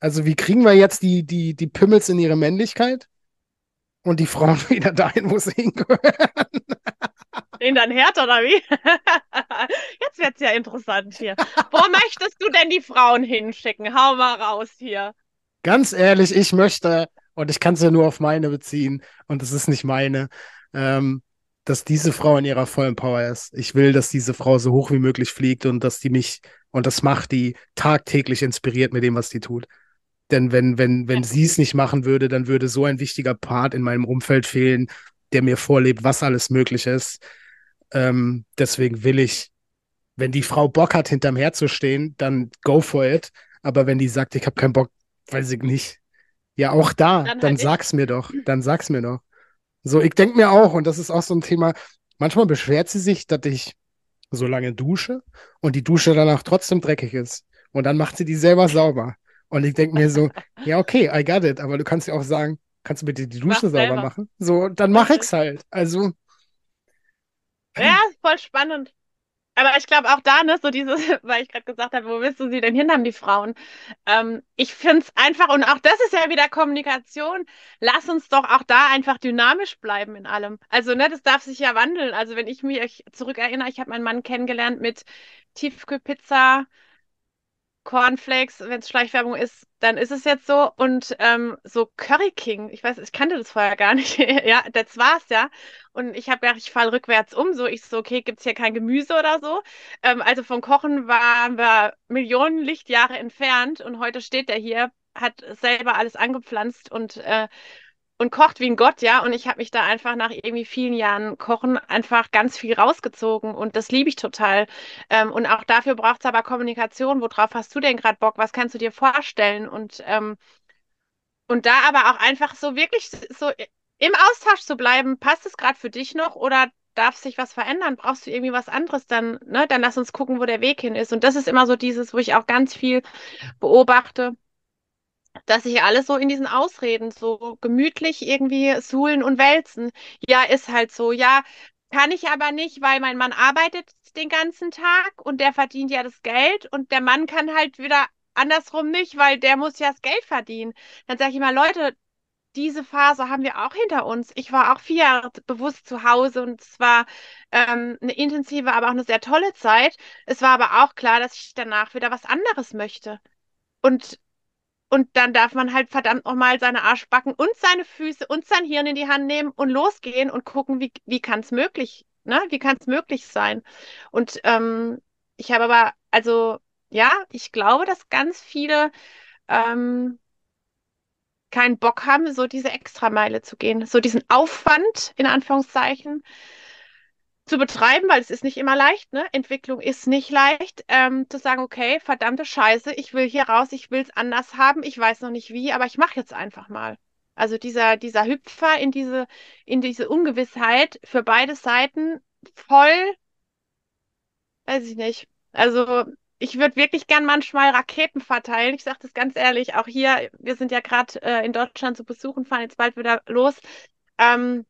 Also, wie kriegen wir jetzt die, die, die Pimmels in ihre Männlichkeit? Und die Frauen <laughs> wieder dahin, wo sie hingehören? Den dann Herd oder wie? <laughs> Jetzt wird's ja interessant hier. Wo möchtest du denn die Frauen hinschicken? Hau mal raus hier. Ganz ehrlich, ich möchte, und ich kann es ja nur auf meine beziehen, und es ist nicht meine, ähm, dass diese Frau in ihrer vollen Power ist. Ich will, dass diese Frau so hoch wie möglich fliegt und dass die mich, und das macht die tagtäglich inspiriert mit dem, was die tut. Denn wenn, wenn, wenn sie es nicht machen würde, dann würde so ein wichtiger Part in meinem Umfeld fehlen, der mir vorlebt, was alles möglich ist. Ähm, deswegen will ich, wenn die Frau Bock hat, hinterm Herd zu stehen, dann go for it. Aber wenn die sagt, ich habe keinen Bock, weiß ich nicht. Ja, auch da, dann, dann halt sag's mir doch. <clears throat> Dann sag's mir doch. So, ich denke mir auch, und das ist auch so ein Thema, manchmal beschwert sie sich, dass ich so lange dusche und die Dusche danach trotzdem dreckig ist. Und dann macht sie die selber sauber. Und ich denke mir so, <laughs> ja, okay, I got it, aber du kannst ja auch sagen, kannst du bitte die Dusche sauber machen? So, dann mach ich's halt. Also, Ja, voll spannend. Aber ich glaube auch da, ne, so dieses, <laughs> weil ich gerade gesagt habe, wo willst du sie denn hin haben, die Frauen? Ähm, ich finde es einfach, und auch das ist ja wieder Kommunikation, lass uns doch auch da einfach dynamisch bleiben in allem. Also, ne, das darf sich ja wandeln. Also, wenn ich mich zurückerinnere, ich habe meinen Mann kennengelernt mit Tiefkühlpizza, Cornflakes, wenn es Schleichwerbung ist, dann ist es jetzt so. Und ähm, so Curry King, ich weiß, ich kannte das vorher gar nicht. <laughs> ja, das war's ja. Und ich habe gedacht, ich falle rückwärts um. So, ich so, okay, gibt's hier kein Gemüse oder so? Ähm, also vom Kochen waren wir Millionen Lichtjahre entfernt und heute steht er hier, hat selber alles angepflanzt und äh, und kocht wie ein Gott, ja. Und ich habe mich da einfach nach irgendwie vielen Jahren Kochen einfach ganz viel rausgezogen und das liebe ich total. Ähm, und auch dafür braucht es aber Kommunikation. Worauf hast du denn gerade Bock? Was kannst du dir vorstellen? Und, ähm, und da aber auch einfach so wirklich so im Austausch zu bleiben, passt es gerade für dich noch oder darf sich was verändern? Brauchst du irgendwie was anderes? Dann, ne, dann lass uns gucken, wo der Weg hin ist. Und das ist immer so dieses, wo ich auch ganz viel beobachte dass sich alles so in diesen Ausreden so gemütlich irgendwie suhlen und wälzen. Ja, ist halt so. Ja, kann ich aber nicht, weil mein Mann arbeitet den ganzen Tag und der verdient ja das Geld und der Mann kann halt wieder andersrum nicht, weil der muss ja das Geld verdienen. Dann sage ich mal, Leute, diese Phase haben wir auch hinter uns. Ich war auch vier Jahre bewusst zu Hause und es war ähm, eine intensive, aber auch eine sehr tolle Zeit. Es war aber auch klar, dass ich danach wieder was anderes möchte. Und und dann darf man halt verdammt nochmal seine Arschbacken und seine Füße und sein Hirn in die Hand nehmen und losgehen und gucken, wie, wie kann es möglich, ne? Wie kann es möglich sein? Und ähm, ich habe aber, also ja, ich glaube, dass ganz viele ähm, keinen Bock haben, so diese Extrameile zu gehen, so diesen Aufwand in Anführungszeichen zu betreiben, weil es ist nicht immer leicht, ne? Entwicklung ist nicht leicht, ähm, zu sagen, okay, verdammte Scheiße, ich will hier raus, ich will es anders haben, ich weiß noch nicht wie, aber ich mache jetzt einfach mal. Also dieser, dieser Hüpfer in diese, in diese Ungewissheit für beide Seiten voll, weiß ich nicht. Also ich würde wirklich gern manchmal Raketen verteilen. Ich sage das ganz ehrlich, auch hier, wir sind ja gerade äh, in Deutschland zu besuchen, fahren jetzt bald wieder los. Ähm,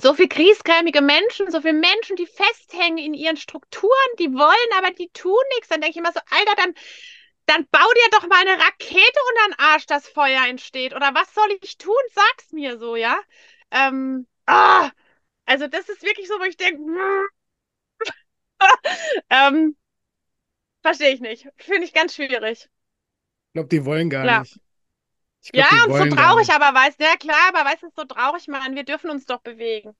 so viel griesgrämige Menschen, so viele Menschen, die festhängen in ihren Strukturen, die wollen, aber die tun nichts. Dann denke ich immer so, Alter, dann, dann bau dir doch mal eine Rakete unter den Arsch, dass Feuer entsteht. Oder was soll ich tun? Sag's mir so, ja? Ähm, ah, also das ist wirklich so, wo ich denke, <laughs> ähm, verstehe ich nicht. Finde ich ganz schwierig. Ich glaube, die wollen gar Ja. nicht. Glaub, Ja, und so traurig, aber weißt ja klar, aber weißt du, so traurig, Mann, wir dürfen uns doch bewegen.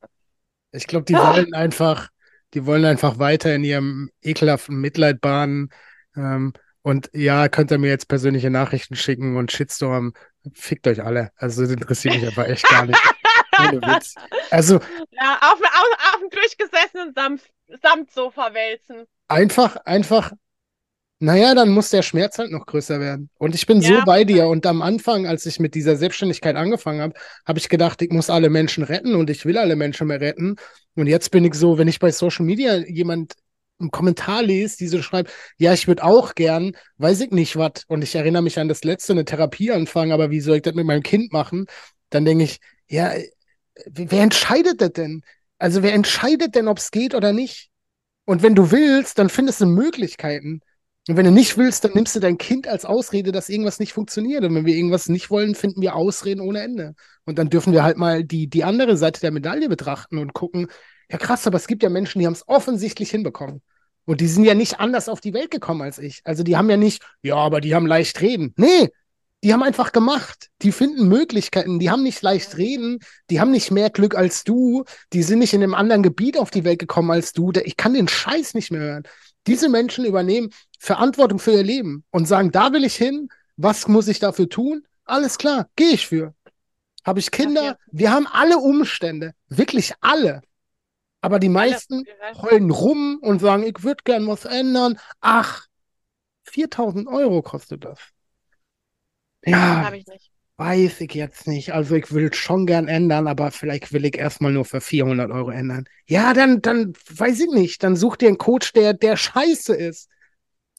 Ich glaube, <laughs> die wollen einfach, die wollen einfach weiter in ihrem ekelhaften Mitleid baden. Ähm, und ja, könnt ihr mir jetzt persönliche Nachrichten schicken und Shitstorm. Fickt euch alle. Also das interessiert mich einfach echt gar nicht. Ohne Witz. <laughs> Also Ja, auf, auf, auf dem durchgesessenen Samt, Samtsofa wälzen. einfach, einfach, naja, dann muss der Schmerz halt noch größer werden. Und ich bin so Ja. bei dir. Und am Anfang, als ich mit dieser Selbstständigkeit angefangen habe, habe ich gedacht, ich muss alle Menschen retten und ich will alle Menschen mehr retten. Und jetzt bin ich so, wenn ich bei Social Media jemand einen Kommentar lese, die so schreibt, ja, ich würde auch gern, weiß ich nicht was. Und ich erinnere mich an das letzte, eine Therapie anfangen, aber wie soll ich das mit meinem Kind machen? Dann denke ich, ja, äh, wer entscheidet das denn? Also wer entscheidet denn, ob es geht oder nicht? Und wenn du willst, dann findest du Möglichkeiten. Und wenn du nicht willst, dann nimmst du dein Kind als Ausrede, dass irgendwas nicht funktioniert. Und wenn wir irgendwas nicht wollen, finden wir Ausreden ohne Ende. Und dann dürfen wir halt mal die, die andere Seite der Medaille betrachten und gucken, ja krass, aber es gibt ja Menschen, die haben es offensichtlich hinbekommen. Und die sind ja nicht anders auf die Welt gekommen als ich. Also die haben ja nicht, ja, aber die haben leicht reden. Nee, die haben einfach gemacht. Die finden Möglichkeiten. Die haben nicht leicht reden. Die haben nicht mehr Glück als du. Die sind nicht in einem anderen Gebiet auf die Welt gekommen als du. Ich kann den Scheiß nicht mehr hören. Diese Menschen übernehmen Verantwortung für ihr Leben und sagen, da will ich hin. Was muss ich dafür tun? Alles klar, gehe ich für. Habe ich Kinder? Wir haben alle Umstände. Wirklich alle. Aber die meisten heulen rum und sagen, ich würde gern was ändern. Ach, 4000 Euro kostet das. Ja, ich weiß ich jetzt nicht. Also ich will schon gern ändern, aber vielleicht will ich erstmal nur für 400 Euro ändern. Ja, dann, dann weiß ich nicht. Dann such dir einen Coach, der, der scheiße ist.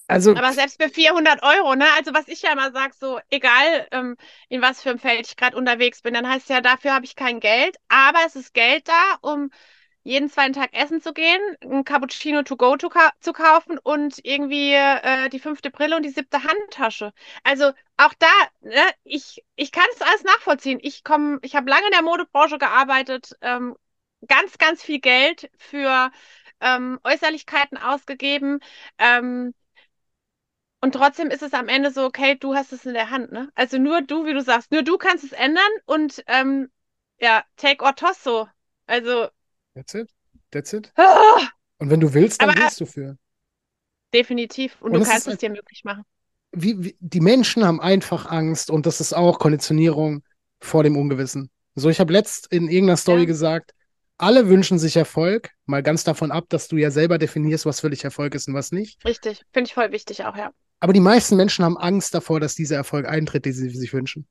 Also, Aber selbst für 400 Euro, ne? Also was ich ja immer sage, so egal ähm, in was für einem Feld ich gerade unterwegs bin, dann heißt ja, dafür habe ich kein Geld, aber es ist Geld da, um jeden zweiten Tag essen zu gehen, ein Cappuccino to go zu, ka zu kaufen und irgendwie äh, die fünfte Brille und die siebte Handtasche. Also auch da, ne, ich, ich kann es alles nachvollziehen. Ich komme, ich habe lange in der Modebranche gearbeitet, ähm, ganz, ganz viel Geld für ähm, Äußerlichkeiten ausgegeben. Ähm, und trotzdem ist es am Ende so, okay, du hast es in der Hand, ne? Also nur du, wie du sagst, nur du kannst es ändern und ähm, ja, take or toss so. Also. That's it. That's it. Oh, Und wenn du willst, dann Aber- willst du für. definitiv. Und, Und du kannst es halt- dir möglich machen. Wie, wie, die Menschen haben einfach Angst und das ist auch Konditionierung vor dem Ungewissen. So, ich habe letzt in irgendeiner Story Ja. gesagt, alle wünschen sich Erfolg, mal ganz davon ab, dass du ja selber definierst, was für dich Erfolg ist und was nicht. Richtig. Finde ich voll wichtig auch, ja. Aber die meisten Menschen haben Angst davor, dass dieser Erfolg eintritt, den sie sich wünschen.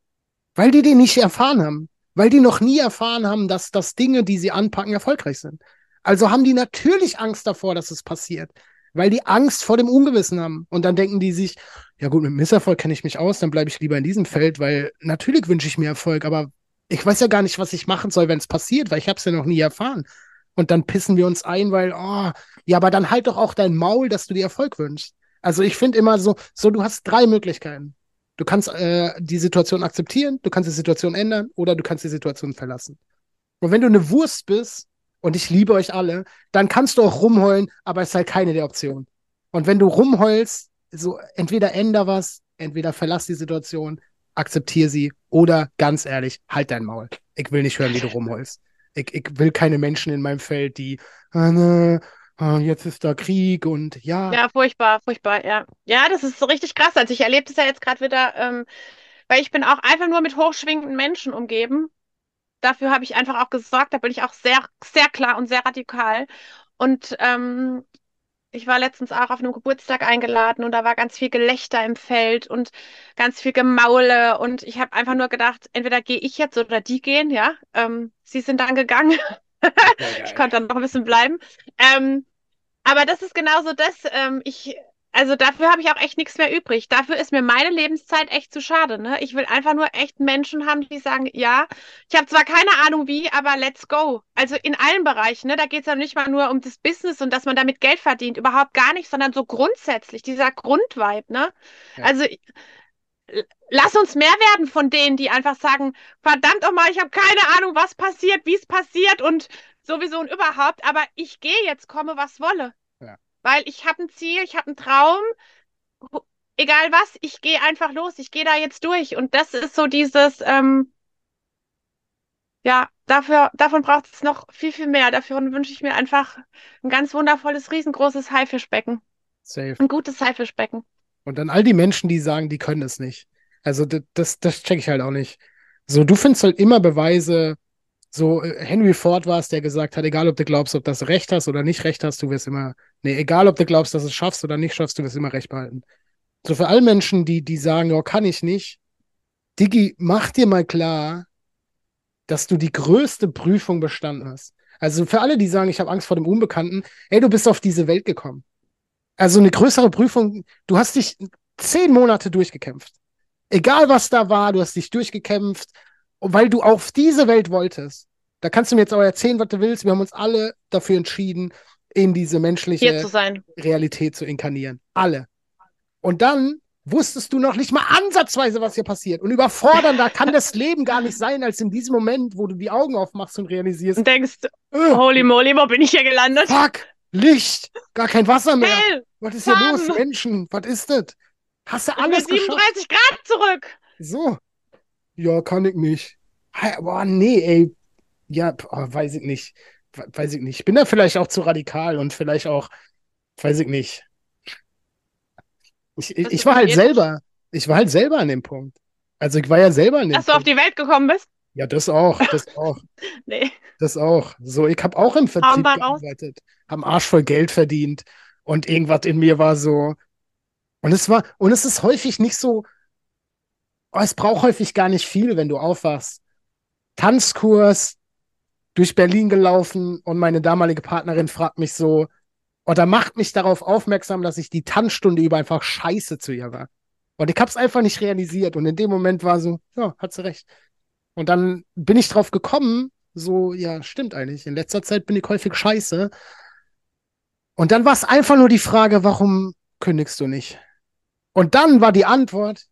Weil die den nicht erfahren haben. Weil die noch nie erfahren haben, dass, dass Dinge, die sie anpacken, erfolgreich sind. Also haben die natürlich Angst davor, dass es passiert. Weil die Angst vor dem Ungewissen haben. Und dann denken die sich, ja gut, mit Misserfolg kenne ich mich aus, dann bleibe ich lieber in diesem Feld, weil natürlich wünsche ich mir Erfolg, aber ich weiß ja gar nicht, was ich machen soll, wenn es passiert, weil ich habe es ja noch nie erfahren. Und dann pissen wir uns ein, weil, oh, ja, aber dann halt doch auch dein Maul, dass du dir Erfolg wünschst. Also ich finde immer so, so du hast drei Möglichkeiten. Du kannst äh, die Situation akzeptieren, du kannst die Situation ändern oder du kannst die Situation verlassen. Und wenn du eine Wurst bist und ich liebe euch alle, dann kannst du auch rumheulen, aber es ist halt keine der Optionen. Und wenn du rumheulst, so entweder änder was, entweder verlass die Situation, akzeptier sie oder ganz ehrlich, halt dein Maul. Ich will nicht hören, wie du rumheulst. Ich, ich will keine Menschen in meinem Feld, die, ah, jetzt ist da Krieg und ja, Ja, furchtbar, furchtbar, ja. Ja, das ist so richtig krass. Also ich erlebe das ja jetzt gerade wieder, ähm, weil ich bin auch einfach nur mit hochschwingenden Menschen umgeben. Dafür habe ich einfach auch gesorgt, da bin ich auch sehr, sehr klar und sehr radikal. Und ähm, ich war letztens auch auf einem Geburtstag eingeladen und da war ganz viel Gelächter im Feld und ganz viel Gemaule. Und ich habe einfach nur gedacht, entweder gehe ich jetzt oder die gehen, ja. Ähm, sie sind dann gegangen. <laughs> <laughs> Ich konnte dann noch ein bisschen bleiben. Ähm, aber das ist genauso das. Ähm, ich, also dafür habe ich auch echt nichts mehr übrig. Dafür ist mir meine Lebenszeit echt zu schade. Ne? Ich will einfach nur echt Menschen haben, die sagen, ja, ich habe zwar keine Ahnung wie, aber let's go. Also in allen Bereichen. Ne? Da geht es ja nicht mal nur um das Business und dass man damit Geld verdient. Überhaupt gar nicht, sondern so grundsätzlich, dieser Grundvibe. Ne? Ja. Also lass uns mehr werden von denen, die einfach sagen, verdammt auch mal, ich habe keine Ahnung, was passiert, wie es passiert und sowieso und überhaupt, aber ich gehe jetzt, komme, was wolle. Ja. Weil ich habe ein Ziel, ich habe einen Traum, egal was, ich gehe einfach los, ich gehe da jetzt durch. Und das ist so dieses, ähm, ja, dafür, davon braucht es noch viel, viel mehr. Dafür wünsche ich mir einfach ein ganz wundervolles, riesengroßes Haifischbecken. safe. Ein gutes Haifischbecken. Und dann all die Menschen, die sagen, die können es nicht. Also das, das, das check ich halt auch nicht. So, du findest halt immer Beweise. So, äh, Henry Ford war es, der gesagt hat, egal ob du glaubst, ob das Recht hast oder nicht Recht hast, du wirst immer, nee, egal ob du glaubst, dass du es schaffst oder nicht schaffst, du wirst immer Recht behalten. So für alle Menschen, die, die sagen, ja, kann ich nicht, Diggi, mach dir mal klar, dass du die größte Prüfung bestanden hast. Also für alle, die sagen, ich habe Angst vor dem Unbekannten, ey, du bist auf diese Welt gekommen. Also eine größere Prüfung, du hast dich zehn Monate durchgekämpft. Egal was da war, du hast dich durchgekämpft, weil du auf diese Welt wolltest. Da kannst du mir jetzt auch erzählen, was du willst. Wir haben uns alle dafür entschieden, in diese menschliche zu sein. Realität zu inkarnieren. Alle. Und dann wusstest du noch nicht mal ansatzweise, was hier passiert. Und überfordernder kann das Leben gar nicht sein, als in diesem Moment, wo du die Augen aufmachst und realisierst, Und denkst, äh, holy moly, wo bin ich hier gelandet? fuck, Licht, gar kein Wasser mehr. Hell, Was ist hier los. Menschen? Was ist das? Hast du ich bin alles geschafft? 37 Grad zurück. So. Ja, kann ich nicht. Boah, nee, ey. Ja, oh, weiß ich nicht. We- Weiß ich nicht. Ich bin da vielleicht auch zu radikal und vielleicht auch, weiß ich nicht. Ich, ich, ich war halt selber, ich war halt selber an dem Punkt. Also ich war ja selber an dem Dass du auf Punkt. die Welt gekommen bist? Ja, das auch, das <laughs> auch, Nee. das auch. So, ich habe auch im Vertrieb gearbeitet, haben Arsch voll Geld verdient und irgendwas in mir war so. Und es war, und es ist häufig nicht so, oh, es braucht häufig gar nicht viel, wenn du aufwachst. Tanzkurs, durch Berlin gelaufen und meine damalige Partnerin fragt mich so, oder macht mich darauf aufmerksam, dass ich die Tanzstunde über einfach scheiße zu ihr war. Und ich hab's einfach nicht realisiert. Und in dem Moment war so, ja, hat sie recht. Und dann bin ich drauf gekommen, so, ja, stimmt eigentlich. In letzter Zeit bin ich häufig scheiße. Und dann war es einfach nur die Frage, warum kündigst du nicht? Und dann war die Antwort,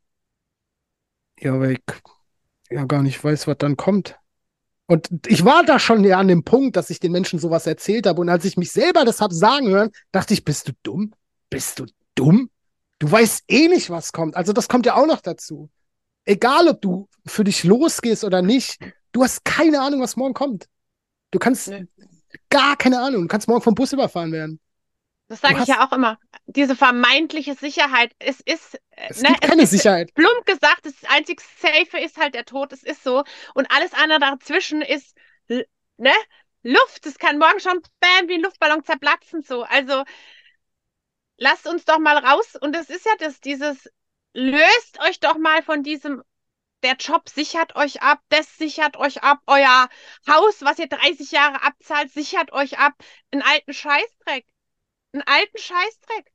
ja, weil ich ja gar nicht weiß, was dann kommt. Und ich war da schon ja an dem Punkt, dass ich den Menschen sowas erzählt habe. Und als ich mich selber das habe sagen hören, dachte ich, bist du dumm? Bist du dumm? Du weißt eh nicht, was kommt. Also das kommt ja auch noch dazu. Egal, ob du für dich losgehst oder nicht, du hast keine Ahnung, was morgen kommt. Du kannst nee. gar keine Ahnung. Du kannst morgen vom Bus überfahren werden. Das sage ich ja auch immer. Diese vermeintliche Sicherheit, es ist, es ne, gibt keine es Sicherheit. Ist plump gesagt, das einzig Safe ist halt der Tod, es ist so. Und alles andere dazwischen ist, ne, Luft. Es kann morgen schon bam, wie ein Luftballon zerplatzen, so. Also, lasst uns doch mal raus. Und es ist ja das, dieses, löst euch doch mal von diesem, der Job sichert euch ab, das sichert euch ab, euer Haus, was ihr 30 Jahre abzahlt, sichert euch ab. Einen alten Scheißdreck einen alten Scheißdreck.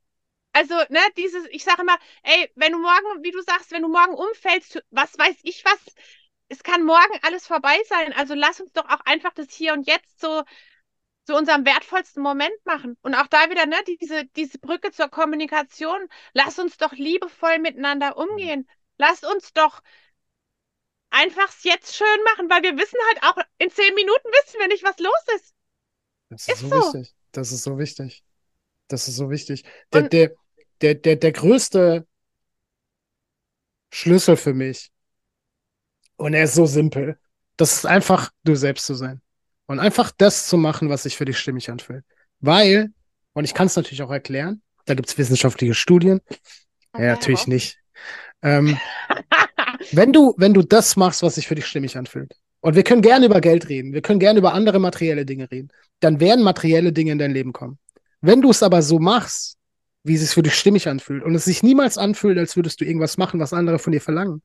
Also, ne, dieses, ich sage immer, ey, wenn du morgen, wie du sagst, wenn du morgen umfällst, was weiß ich was, es kann morgen alles vorbei sein. Also lass uns doch auch einfach das hier und jetzt so zu unserem wertvollsten Moment machen. Und auch da wieder, ne, diese, diese Brücke zur Kommunikation. Lass uns doch liebevoll miteinander umgehen. Lass uns doch einfach jetzt schön machen, weil wir wissen halt auch, in zehn Minuten wissen wir nicht, was los ist. Das ist, ist so, so wichtig. Das ist so wichtig. Das ist so wichtig. Der, der, der, der, der größte Schlüssel für mich, und er ist so simpel, das ist einfach du selbst zu sein. Und einfach das zu machen, was sich für dich stimmig anfühlt. Weil, und ich kann es natürlich auch erklären, da gibt es wissenschaftliche Studien. Okay, ja, natürlich nicht. Ähm, <laughs> wenn du, wenn du das machst, was sich für dich stimmig anfühlt, und wir können gerne über Geld reden, wir können gerne über andere materielle Dinge reden, dann werden materielle Dinge in dein Leben kommen. Wenn du es aber so machst, wie es sich für dich stimmig anfühlt und es sich niemals anfühlt, als würdest du irgendwas machen, was andere von dir verlangen,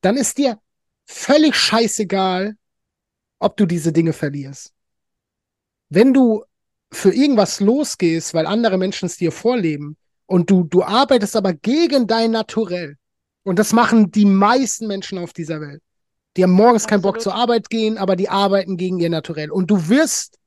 dann ist dir völlig scheißegal, ob du diese Dinge verlierst. Wenn du für irgendwas losgehst, weil andere Menschen es dir vorleben und du, du arbeitest aber gegen dein Naturell, und das machen die meisten Menschen auf dieser Welt. Die haben morgens Absolut. keinen Bock zur Arbeit gehen, aber die arbeiten gegen ihr Naturell. Und du wirst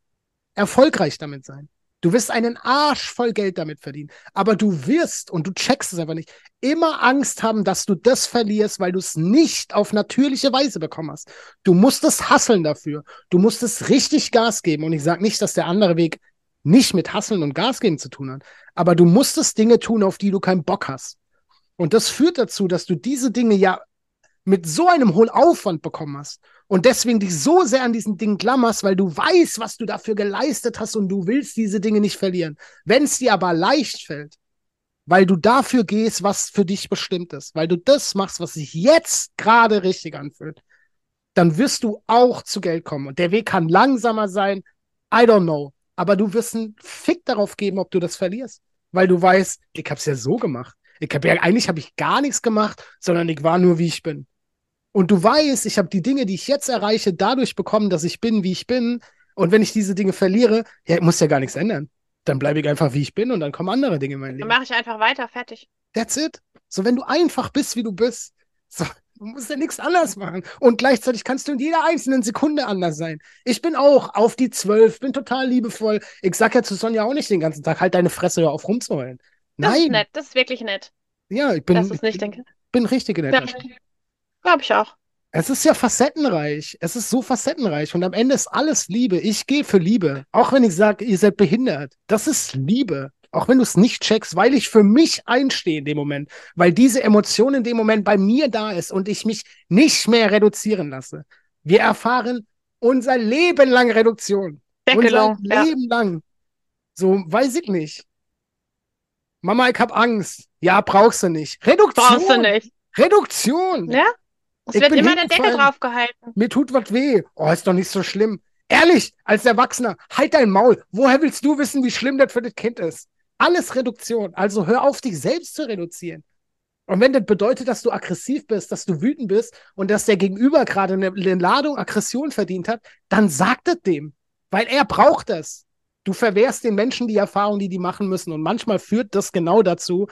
erfolgreich damit sein. Du wirst einen Arsch voll Geld damit verdienen. Aber du wirst, und du checkst es einfach nicht, immer Angst haben, dass du das verlierst, weil du es nicht auf natürliche Weise bekommen hast. Du musst es hasseln dafür. Du musst es richtig Gas geben. Und ich sage nicht, dass der andere Weg nicht mit Hasseln und Gas geben zu tun hat. Aber du musstest Dinge tun, auf die du keinen Bock hast. Und das führt dazu, dass du diese Dinge ja mit so einem hohen Aufwand bekommen hast und deswegen dich so sehr an diesen Dingen klammerst, weil du weißt, was du dafür geleistet hast und du willst diese Dinge nicht verlieren. Wenn es dir aber leicht fällt, weil du dafür gehst, was für dich bestimmt ist, weil du das machst, was sich jetzt gerade richtig anfühlt, dann wirst du auch zu Geld kommen. Und der Weg kann langsamer sein, I don't know. Aber du wirst einen Fick darauf geben, ob du das verlierst. Weil du weißt, ich hab's ja so gemacht. Ich habe ja eigentlich habe ich gar nichts gemacht, sondern ich war nur wie ich bin. Und du weißt, ich habe die Dinge, die ich jetzt erreiche, dadurch bekommen, dass ich bin, wie ich bin. Und wenn ich diese Dinge verliere, ja, muss ja gar nichts ändern. Dann bleibe ich einfach, wie ich bin und dann kommen andere Dinge in mein Leben. Dann mache ich einfach weiter, fertig. That's it. So, wenn du einfach bist, wie du bist, so, du musst ja nichts anders machen. Und gleichzeitig kannst du in jeder einzelnen Sekunde anders sein. Ich bin auch auf die zwölf, bin total liebevoll. Ich sag ja zu Sonja auch nicht den ganzen Tag, halt deine Fresse auf rumzuheulen. Nein. Das ist nett, das ist wirklich nett. Ja, ich bin, das ist nicht, denke. bin richtig nett. Ja. Glaube ich auch. Es ist ja facettenreich. Es ist so facettenreich. Und am Ende ist alles Liebe. Ich gehe für Liebe. Auch wenn ich sage, ihr seid behindert. Das ist Liebe. Auch wenn du es nicht checkst, weil ich für mich einstehe in dem Moment. Weil diese Emotion in dem Moment bei mir da ist und ich mich nicht mehr reduzieren lasse. Wir erfahren unser Leben lang Reduktion. Deckelung, unser Leben ja. lang. So, weiß ich nicht. Mama, ich hab Angst. Ja, brauchst du nicht. Reduktion. Brauchst du nicht. Reduktion. Ja? Es wird immer der Deckel draufgehalten. Mir tut was weh. Oh, ist doch nicht so schlimm. Ehrlich, als Erwachsener, halt dein Maul. Woher willst du wissen, wie schlimm das für das Kind ist? Alles Reduktion. Also hör auf, dich selbst zu reduzieren. Und wenn das bedeutet, dass du aggressiv bist, dass du wütend bist und dass der Gegenüber gerade eine, eine Ladung Aggression verdient hat, dann sag das dem. Weil er braucht das. Du verwehrst den Menschen die Erfahrung, die die machen müssen. Und manchmal führt das genau dazu,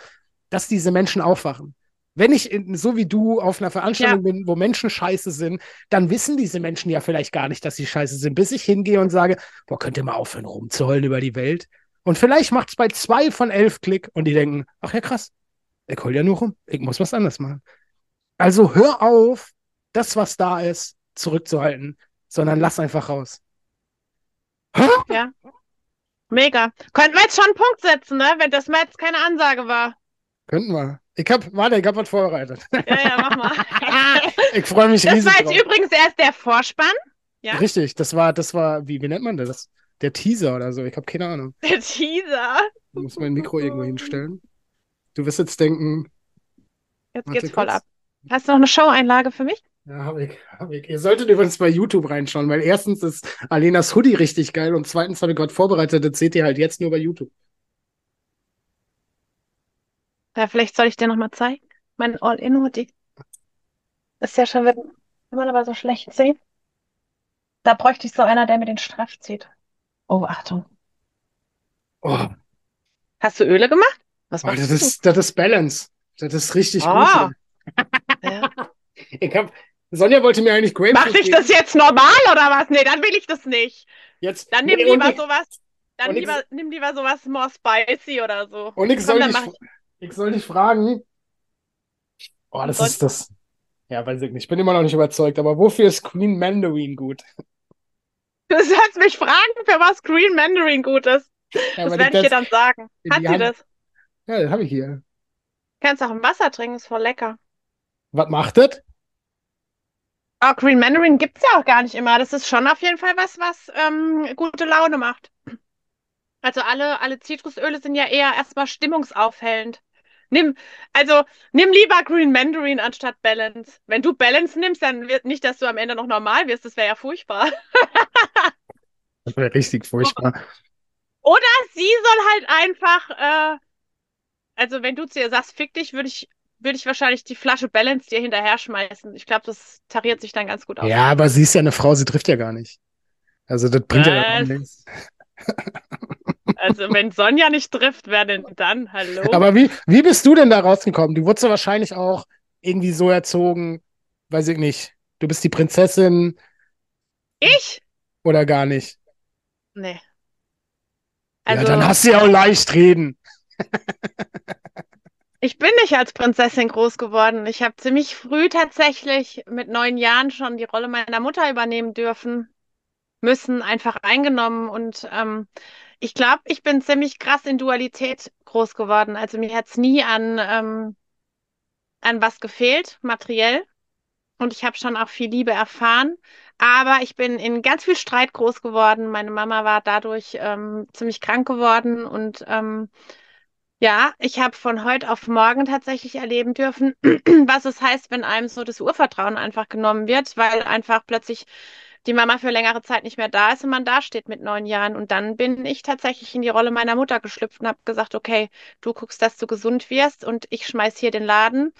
dass diese Menschen aufwachen. Wenn ich in, so wie du auf einer Veranstaltung Ja. bin, wo Menschen scheiße sind, dann wissen diese Menschen ja vielleicht gar nicht, dass sie scheiße sind, bis ich hingehe und sage, boah, könnt ihr mal aufhören rumzuheulen über die Welt? Und vielleicht macht es bei zwei von elf Klick und die denken, ach ja krass, ich heul ja nur rum, ich muss was anderes machen. Also hör auf, das, was da ist, zurückzuhalten, sondern lass einfach raus. Ja. Mega. Könnten wir jetzt schon einen Punkt setzen, ne? Wenn das mal jetzt keine Ansage war. Könnten wir. Ich hab, warte, ich hab was vorbereitet. Ja, ja, mach mal. <laughs> Ich freue mich Das riesig war jetzt drauf. übrigens erst der Vorspann, ja? Richtig, das war, das war, wie, wie nennt man das? Der Teaser oder so. Ich habe keine Ahnung. der Teaser. Ich muss mein Mikro irgendwo hinstellen. Du wirst jetzt denken, Jetzt geht's voll kurz. ab. Hast du noch eine Show-Einlage für mich? ja, hab ich, hab ich. Ihr solltet übrigens bei YouTube reinschauen, weil erstens ist Alenas Hoodie richtig geil und zweitens habe ich gerade vorbereitet, das seht ihr halt jetzt nur bei YouTube. Ja, vielleicht soll ich dir noch mal zeigen. Mein All-In-Hoodie. Ist ja schon, wenn man aber so schlecht sehen. Da bräuchte ich so einer, der mir den Straff zieht. Oh, Achtung. Oh, Hast du Öle gemacht? Was oh, machst das du? ist, das ist Balance. Das ist richtig Ah. gut. Ja. <laughs> Ich hab, Sonja wollte mir eigentlich Grapefruit Mache ich geben. das jetzt normal oder was? Nee, dann will ich das nicht. Jetzt, Dann nimm nee, lieber ich, sowas. Dann ich- lieber, nimm lieber sowas more spicy oder so. und ich Komm, soll mach ich. Ich soll dich fragen. Oh, das Soll- ist das. Ja, weiß ich nicht. Ich bin immer noch nicht überzeugt, aber wofür ist Queen Mandarin gut? Du sollst mich fragen, für was Green Mandarin gut ist. Ja, Das werde ich dir dann sagen. Hat sie das? Ja, das habe ich hier. Kannst auch im Wasser trinken, ist voll lecker. Was macht das? Oh, Green Mandarin gibt's ja auch gar nicht immer. Das ist schon auf jeden Fall was, was ähm, gute Laune macht. Also alle, alle Zitrusöle sind ja eher erstmal stimmungsaufhellend. Nimm, also nimm lieber Green Mandarin anstatt Balance. Wenn du Balance nimmst, dann wird nicht, dass du am Ende noch normal wirst. Das wäre ja furchtbar. <laughs> Das wäre richtig furchtbar. Oder sie soll halt einfach, äh, also wenn du zu ihr sagst, fick dich, würde ich, würde ich wahrscheinlich die Flasche Balance dir hinterher schmeißen. Ich glaube, das tariert sich dann ganz gut aus. Ja, aber sie ist ja eine Frau, sie trifft ja gar nicht. Also das bringt ja dann auch Was? nichts. <laughs> Also wenn Sonja nicht trifft, wer denn dann? Hallo? Aber wie, wie bist du denn da rausgekommen? Du wurdest ja wahrscheinlich auch irgendwie so erzogen, weiß ich nicht. Du bist die Prinzessin ich? oder gar nicht. Nee. ja, Also dann hast du ja auch leicht reden. <laughs> ich bin nicht als Prinzessin groß geworden. Ich habe ziemlich früh tatsächlich mit neun Jahren schon die Rolle meiner Mutter übernehmen dürfen, müssen, einfach eingenommen. Und ähm, ich glaube, ich bin ziemlich krass in Dualität groß geworden. Also mir hat's nie an, ähm, an was gefehlt, materiell. Und ich habe schon auch viel Liebe erfahren. Aber ich bin in ganz viel Streit groß geworden. Meine Mama war dadurch ähm, ziemlich krank geworden. Und ähm, ja, ich habe von heute auf morgen tatsächlich erleben dürfen, <clears throat> was es heißt, wenn einem so das Urvertrauen einfach genommen wird, weil einfach plötzlich die Mama für längere Zeit nicht mehr da ist und man da steht mit neun Jahren. Und dann bin ich tatsächlich in die Rolle meiner Mutter geschlüpft und habe gesagt, okay, du guckst, dass du gesund wirst und ich schmeiß hier den Laden.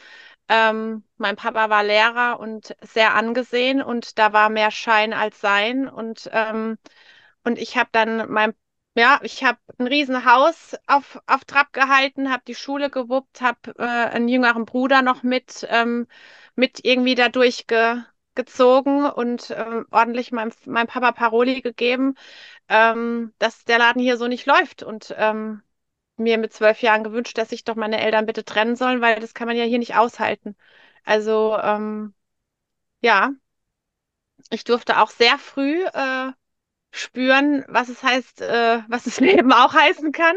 Ähm, mein Papa war Lehrer und sehr angesehen und da war mehr Schein als Sein. Und, ähm, und ich habe dann mein, ja, ich habe ein Riesenhaus auf, auf Trab gehalten, habe die Schule gewuppt, habe äh, einen jüngeren Bruder noch mit, ähm, mit irgendwie da durchgezogen und ähm, ordentlich meinem, meinem Papa Paroli gegeben, ähm, dass der Laden hier so nicht läuft. Und ähm, mir mit zwölf Jahren gewünscht, dass sich doch meine Eltern bitte trennen sollen, weil das kann man ja hier nicht aushalten. Also ähm, ja, ich durfte auch sehr früh äh, spüren, was es heißt, äh, was das <laughs> Leben auch heißen kann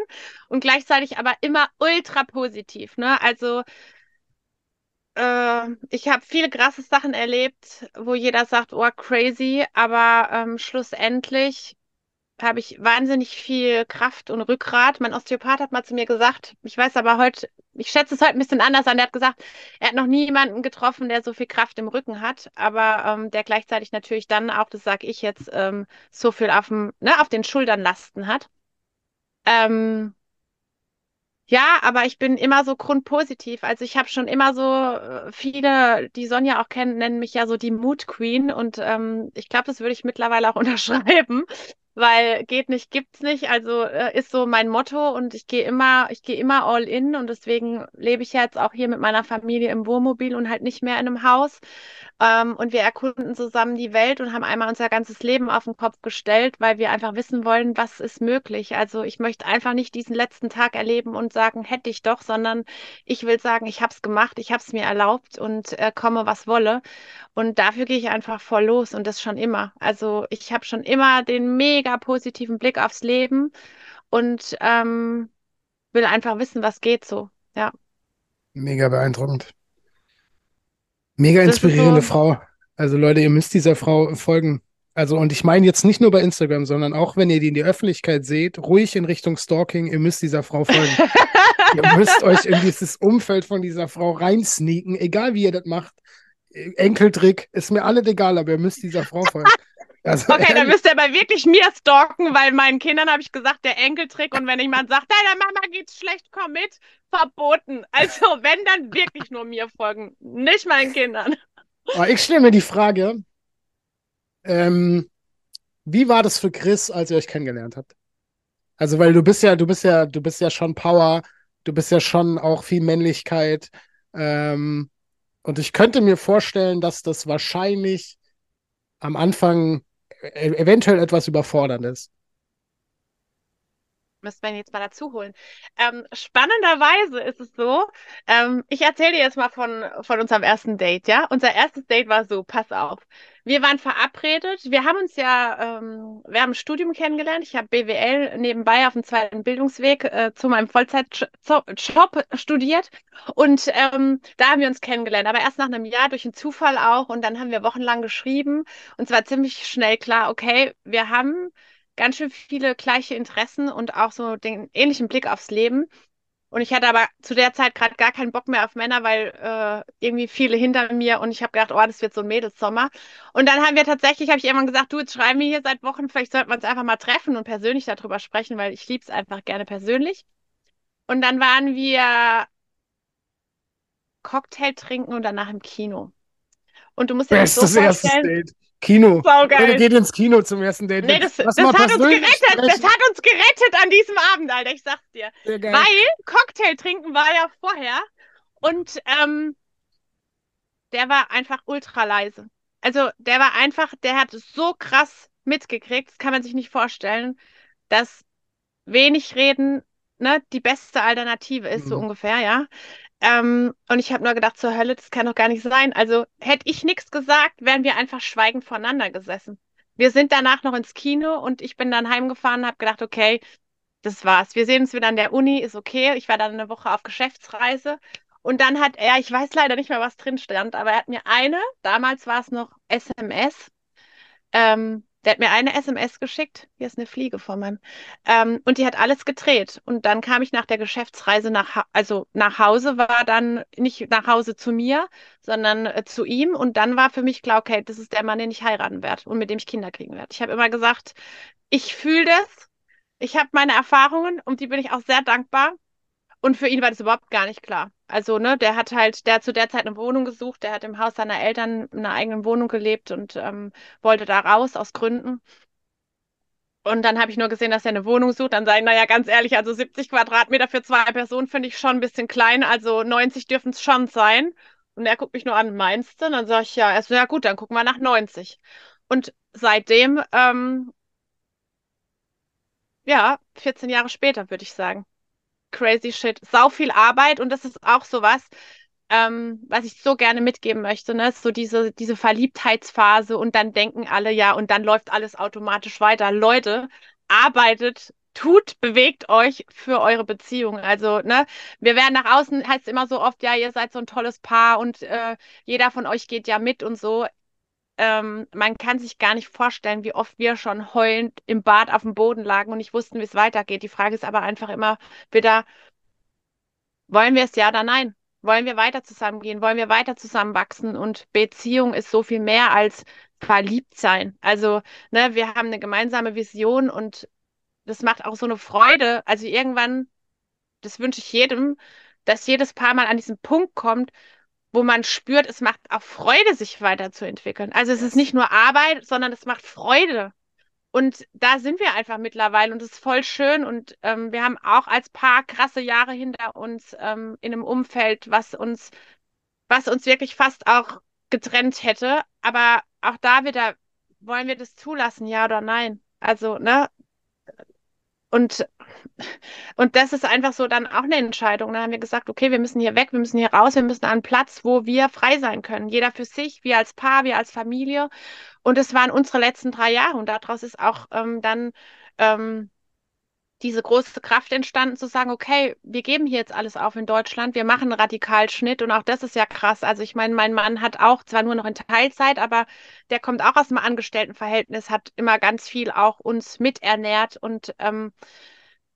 und gleichzeitig aber immer ultra positiv. Ne? Also äh, ich habe viele krasse Sachen erlebt, wo jeder sagt, oh crazy, aber ähm, schlussendlich habe ich wahnsinnig viel Kraft und Rückgrat. Mein Osteopath hat mal zu mir gesagt, ich weiß aber heute, ich schätze es heute ein bisschen anders an, der hat gesagt, er hat noch nie jemanden getroffen, der so viel Kraft im Rücken hat, aber ähm, der gleichzeitig natürlich dann auch, das sage ich jetzt, ähm, so viel auf, dem, ne, auf den Schultern lasten hat. Ähm, ja, aber ich bin immer so grundpositiv. Also ich habe schon immer so äh, viele, die Sonja auch kennen, nennen mich ja so die Mood Queen und ähm, ich glaube, das würde ich mittlerweile auch <laughs> unterschreiben. weil geht nicht, gibt's nicht. Also äh, ist so mein Motto und ich gehe immer, ich gehe immer all in und deswegen lebe ich jetzt auch hier mit meiner Familie im Wohnmobil und halt nicht mehr in einem Haus. Ähm, und wir erkunden zusammen die Welt und haben einmal unser ganzes Leben auf den Kopf gestellt, weil wir einfach wissen wollen, was ist möglich. Also ich möchte einfach nicht diesen letzten Tag erleben und sagen, hätte ich doch, sondern ich will sagen, ich habe es gemacht, ich habe es mir erlaubt und äh, komme, was wolle. Und dafür gehe ich einfach voll los und das schon immer. Also ich habe schon immer den mega positiven Blick aufs Leben und ähm, will einfach wissen, was geht so. Ja. Mega beeindruckend. Mega inspirierende so, Frau. Also Leute, ihr müsst dieser Frau folgen. Also, und ich meine jetzt nicht nur bei Instagram, sondern auch wenn ihr die in die Öffentlichkeit seht, ruhig in Richtung Stalking, ihr müsst dieser Frau folgen. <laughs> ihr müsst euch in dieses Umfeld von dieser Frau reinsneaken, egal wie ihr das macht. Enkeltrick, ist mir alles egal, aber ihr müsst dieser Frau folgen. Also, okay, dann müsst ihr aber wirklich mir stalken, weil meinen Kindern habe ich gesagt, der Enkeltrick und wenn jemand sagt, deiner Mama geht's schlecht, komm mit, verboten. Also <laughs> wenn, dann wirklich nur mir folgen, nicht meinen Kindern. Aber ich stelle mir die Frage, ähm, wie war das für Chris, als ihr euch kennengelernt habt? Also, weil du bist ja, du bist ja, du bist ja schon Power, du bist ja schon auch viel Männlichkeit. Ähm, und ich könnte mir vorstellen, dass das wahrscheinlich am Anfang eventuell etwas überfordernd ist. Wir ihn jetzt mal dazu holen. Ähm, spannenderweise ist es so, ähm, ich erzähle dir jetzt mal von, von unserem ersten Date, ja? Unser erstes Date war so, pass auf. Wir waren verabredet. Wir haben uns ja, ähm, wir haben ein Studium kennengelernt. Ich habe BWL nebenbei auf dem zweiten Bildungsweg äh, zu meinem Vollzeitjob studiert. Und ähm, da haben wir uns kennengelernt. Aber erst nach einem Jahr durch einen Zufall auch. Und dann haben wir wochenlang geschrieben. Und zwar ziemlich schnell klar, okay, wir haben ganz schön viele gleiche Interessen und auch so den ähnlichen Blick aufs Leben. Und ich hatte aber zu der Zeit gerade gar keinen Bock mehr auf Männer, weil äh, irgendwie viele hinter mir und ich habe gedacht, oh, das wird so ein Mädelssommer. Und dann haben wir tatsächlich, habe ich irgendwann gesagt, du, jetzt schreiben wir hier seit Wochen, vielleicht sollten wir uns einfach mal treffen und persönlich darüber sprechen, weil ich liebe es einfach gerne persönlich. Und dann waren wir Cocktail trinken und danach im Kino. Und du musst dir das so vorstellen. Date. Kino. Saugeil. Wer geht ins Kino zum ersten Date? Nee, das, das hat uns gerettet. Das hat uns gerettet an diesem Abend, Alter. Ich sag's dir. Weil Cocktail trinken war ja vorher und ähm, der war einfach ultra leise. Also der war einfach, der hat so krass mitgekriegt, das kann man sich nicht vorstellen, dass wenig reden ne, die beste Alternative ist, mhm. so ungefähr, ja. Ähm, und ich habe nur gedacht, zur Hölle, das kann doch gar nicht sein. Also hätte ich nichts gesagt, wären wir einfach schweigend voneinander gesessen. Wir sind danach noch ins Kino und ich bin dann heimgefahren und habe gedacht, okay, das war's. Wir sehen uns wieder an der Uni, ist okay. Ich war dann eine Woche auf Geschäftsreise. Und dann hat er, ich weiß leider nicht mehr, was drin stand, aber er hat mir eine, damals war es noch SMS, ähm, der hat mir eine SMS geschickt. Hier ist eine Fliege vor meinem. Ähm, und die hat alles gedreht. Und dann kam ich nach der Geschäftsreise nach, also nach Hause, war dann nicht nach Hause zu mir, sondern äh, zu ihm. Und dann war für mich klar, okay, das ist der Mann, den ich heiraten werde und mit dem ich Kinder kriegen werde. Ich habe immer gesagt, ich fühle das. Ich habe meine Erfahrungen, und die bin ich auch sehr dankbar. Und für ihn war das überhaupt gar nicht klar. Also, ne, der hat halt, der hat zu der Zeit eine Wohnung gesucht, der hat im Haus seiner Eltern in einer eigenen Wohnung gelebt und ähm, wollte da raus aus Gründen. Und dann habe ich nur gesehen, dass er eine Wohnung sucht. Dann sage ich, naja, ganz ehrlich, also 70 Quadratmeter für zwei Personen finde ich schon ein bisschen klein. Also 90 dürfen es schon sein. Und er guckt mich nur an, meinst du? Und dann sage ich, ja, er so, ja gut, dann gucken wir nach 90. Und seitdem, ähm, ja, 14 Jahre später, würde ich sagen crazy shit. Sau viel Arbeit und das ist auch sowas, ähm, was ich so gerne mitgeben möchte, ne? So diese, diese Verliebtheitsphase und dann denken alle, ja, und dann läuft alles automatisch weiter. Leute, arbeitet tut, bewegt euch für eure Beziehung. Also, ne, wir werden nach außen, heißt immer so oft, ja, ihr seid so ein tolles Paar und äh, jeder von euch geht ja mit und so ähm, man kann sich gar nicht vorstellen, wie oft wir schon heulend im Bad auf dem Boden lagen und nicht wussten, wie es weitergeht. Die Frage ist aber einfach immer wieder, wollen wir es ja oder nein? Wollen wir weiter zusammengehen? Wollen wir weiter zusammenwachsen? Und Beziehung ist so viel mehr als verliebt sein. Also, ne, wir haben eine gemeinsame Vision und das macht auch so eine Freude. Also irgendwann, das wünsche ich jedem, dass jedes Paar mal an diesen Punkt kommt, wo man spürt, es macht auch Freude, sich weiterzuentwickeln. Also es yes. ist nicht nur Arbeit, sondern es macht Freude. Und da sind wir einfach mittlerweile und es ist voll schön. Und ähm, wir haben auch als Paar krasse Jahre hinter uns ähm, in einem Umfeld, was uns, was uns wirklich fast auch getrennt hätte. Aber auch da wieder, wollen wir das zulassen, ja oder nein? Also, ne? Und, und das ist einfach so dann auch eine Entscheidung. Da haben wir gesagt, okay, wir müssen hier weg, wir müssen hier raus, wir müssen an einen Platz, wo wir frei sein können. Jeder für sich, wir als Paar, wir als Familie. Und es waren unsere letzten drei Jahre. Und daraus ist auch ähm, dann ähm, diese große Kraft entstanden, zu sagen, okay, wir geben hier jetzt alles auf in Deutschland, wir machen einen Radikalschnitt und auch das ist ja krass. Also ich meine, mein Mann hat auch zwar nur noch in Teilzeit, aber der kommt auch aus einem Angestelltenverhältnis, hat immer ganz viel auch uns miternährt und ähm,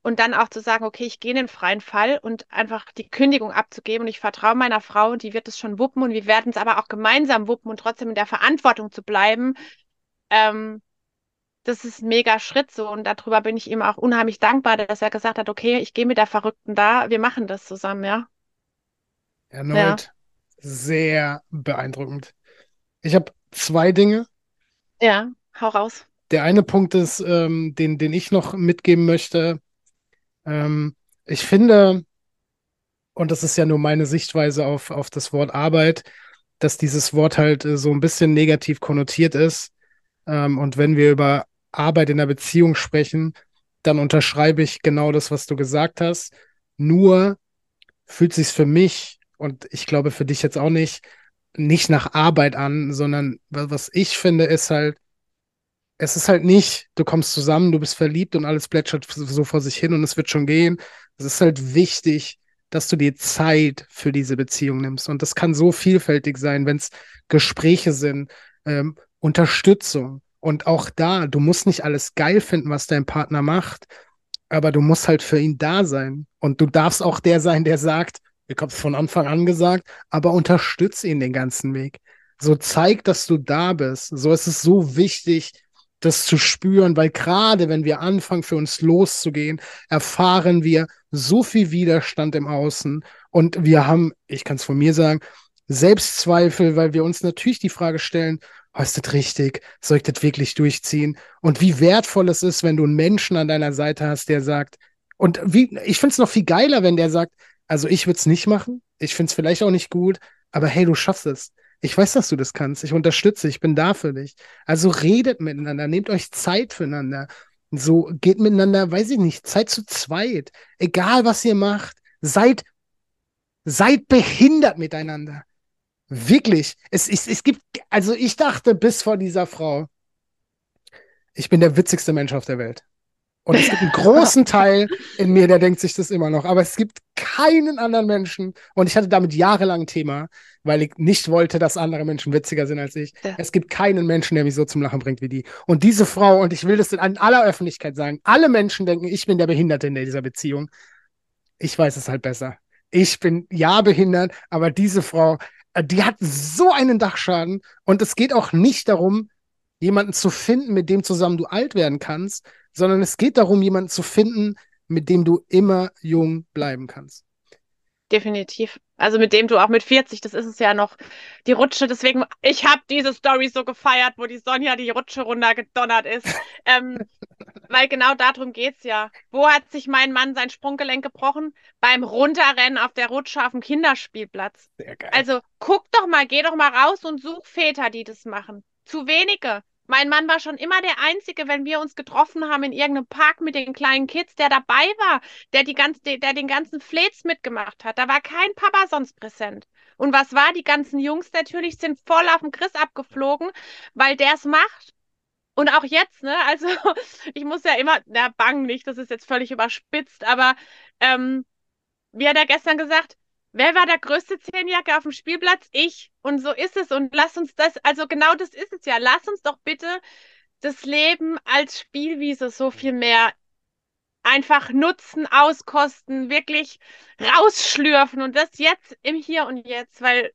und dann auch zu sagen, okay, ich gehe in den freien Fall und einfach die Kündigung abzugeben und ich vertraue meiner Frau, die wird es schon wuppen und wir werden es aber auch gemeinsam wuppen und trotzdem in der Verantwortung zu bleiben. Ähm, das ist ein mega Schritt so und darüber bin ich ihm auch unheimlich dankbar, dass er gesagt hat, okay, ich gehe mit der Verrückten da, wir machen das zusammen, ja. Erneut ja. sehr beeindruckend. Ich habe zwei Dinge. Ja, hau raus. Der eine Punkt ist, ähm, den, den ich noch mitgeben möchte. Ähm, ich finde, und das ist ja nur meine Sichtweise auf, auf das Wort Arbeit, dass dieses Wort halt äh, so ein bisschen negativ konnotiert ist. Ähm, und wenn wir über Arbeit in der Beziehung sprechen, dann unterschreibe ich genau das, was du gesagt hast. Nur fühlt sich für mich und ich glaube für dich jetzt auch nicht, nicht nach Arbeit an, sondern was ich finde, ist halt, es ist halt nicht, du kommst zusammen, du bist verliebt und alles plätschert so vor sich hin und es wird schon gehen. Es ist halt wichtig, dass du dir Zeit für diese Beziehung nimmst. Und das kann so vielfältig sein, wenn es Gespräche sind, ähm, Unterstützung, und auch da, du musst nicht alles geil finden, was dein Partner macht, aber du musst halt für ihn da sein. Und du darfst auch der sein, der sagt, ich habe es von Anfang an gesagt, aber unterstütze ihn den ganzen Weg. So zeig, dass du da bist. So ist es so wichtig, das zu spüren, weil gerade wenn wir anfangen, für uns loszugehen, erfahren wir so viel Widerstand im Außen. Und wir haben, ich kann es von mir sagen, Selbstzweifel, weil wir uns natürlich die Frage stellen, das richtig? Soll ich das wirklich durchziehen? Und wie wertvoll es ist, wenn du einen Menschen an deiner Seite hast, der sagt, und wie, ich finde es noch viel geiler, wenn der sagt, also ich würde es nicht machen, ich finde es vielleicht auch nicht gut, aber hey, du schaffst es. Ich weiß, dass du das kannst. Ich unterstütze, ich bin da für dich. Also redet miteinander, nehmt euch Zeit füreinander. So geht miteinander, weiß ich nicht, Zeit zu zweit. Egal was ihr macht, seid, seid behindert miteinander. Wirklich. Es, es, es gibt, also ich dachte bis vor dieser Frau, ich bin der witzigste Mensch auf der Welt. Und es gibt einen <laughs> großen Teil in mir, der denkt sich das immer noch. Aber es gibt keinen anderen Menschen. Und ich hatte damit jahrelang ein Thema, weil ich nicht wollte, dass andere Menschen witziger sind als ich. Ja. Es gibt keinen Menschen, der mich so zum Lachen bringt wie die. Und diese Frau, und ich will das in aller Öffentlichkeit sagen, alle Menschen denken, ich bin der Behinderte in dieser Beziehung. Ich weiß es halt besser. Ich bin ja behindert, aber diese Frau die hat so einen Dachschaden und es geht auch nicht darum, jemanden zu finden, mit dem zusammen du alt werden kannst, sondern es geht darum, jemanden zu finden, mit dem du immer jung bleiben kannst. Definitiv. Also mit dem du auch mit 40, das ist es ja noch, die Rutsche, deswegen, ich habe diese Story so gefeiert, wo die Sonja die Rutsche runtergedonnert ist. ähm, <laughs> weil genau darum geht's ja. Wo hat sich mein Mann sein Sprunggelenk gebrochen? Beim Runterrennen auf der Rutsche auf dem Kinderspielplatz. Sehr geil. Also guck doch mal, geh doch mal raus und such Väter, die das machen. Zu wenige. Mein Mann war schon immer der Einzige, wenn wir uns getroffen haben in irgendeinem Park mit den kleinen Kids, der dabei war, der, die ganze, der den ganzen Flets mitgemacht hat. Da war kein Papa sonst präsent. Und was war? Die ganzen Jungs natürlich sind voll auf den Chris abgeflogen, weil der es macht. Und auch jetzt, ne? <laughs> Also ich muss ja immer, na, bang nicht, das ist jetzt völlig überspitzt, aber ähm, wie hat er gestern gesagt, wer war der größte Zehnjacke auf dem Spielplatz? Ich. Und so ist es. Und lass uns das, also genau das ist es ja. Lass uns doch bitte das Leben als Spielwiese so viel mehr einfach nutzen, auskosten, wirklich rausschlürfen und das jetzt im Hier und Jetzt, weil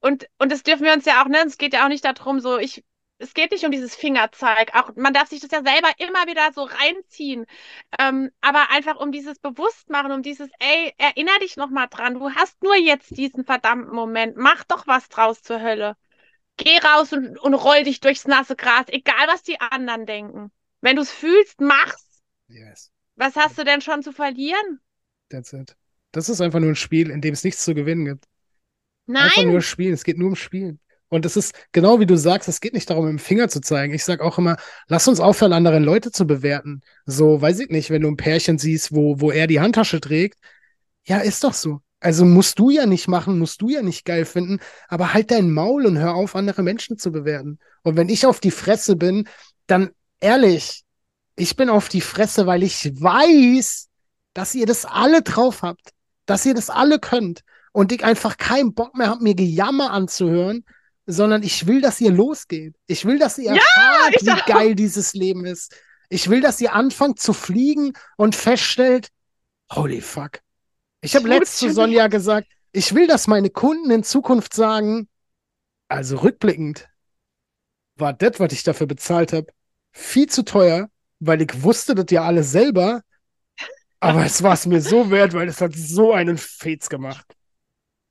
und und das dürfen wir uns ja auch, ne? Es geht ja auch nicht darum, so ich es geht nicht um dieses Fingerzeig. Auch man darf sich das ja selber immer wieder so reinziehen. Ähm, aber einfach um dieses Bewusstmachen, um dieses, ey, erinner dich noch mal dran. Du hast nur jetzt diesen verdammten Moment. Mach doch was draus zur Hölle. Geh raus und, und roll dich durchs nasse Gras, egal was die anderen denken. Wenn du es fühlst, mach's. Yes, Was hast du denn schon zu verlieren? that's it. Das ist einfach nur ein Spiel, in dem es nichts zu gewinnen gibt. Einfach Nein, nur spielen. Es geht nur um Spielen. Und es ist genau wie du sagst, es geht nicht darum, dem Finger zu zeigen. Ich sag auch immer, lass uns aufhören, andere Leute zu bewerten. So, weiß ich nicht, wenn du ein Pärchen siehst, wo, wo er die Handtasche trägt. Ja, ist doch so. Also musst du ja nicht machen, musst du ja nicht geil finden, aber halt dein Maul und hör auf, andere Menschen zu bewerten. Und wenn ich auf die Fresse bin, dann ehrlich, ich bin auf die Fresse, weil ich weiß, dass ihr das alle drauf habt, dass ihr das alle könnt und ich einfach keinen Bock mehr habe, mir Gejammer anzuhören, sondern ich will, dass ihr losgeht. Ich will, dass ihr Ja, erfahrt, ich wie geil dieses Leben ist. Ich will, dass ihr anfangt zu fliegen und feststellt, holy fuck. Ich habe Tut's letzt zu Sonja gesagt, ich will, dass meine Kunden in Zukunft sagen, also rückblickend, war das, was ich dafür bezahlt habe, viel zu teuer, weil ich wusste das ja alles selber, aber es war es mir so wert, weil es hat so einen Fetz gemacht.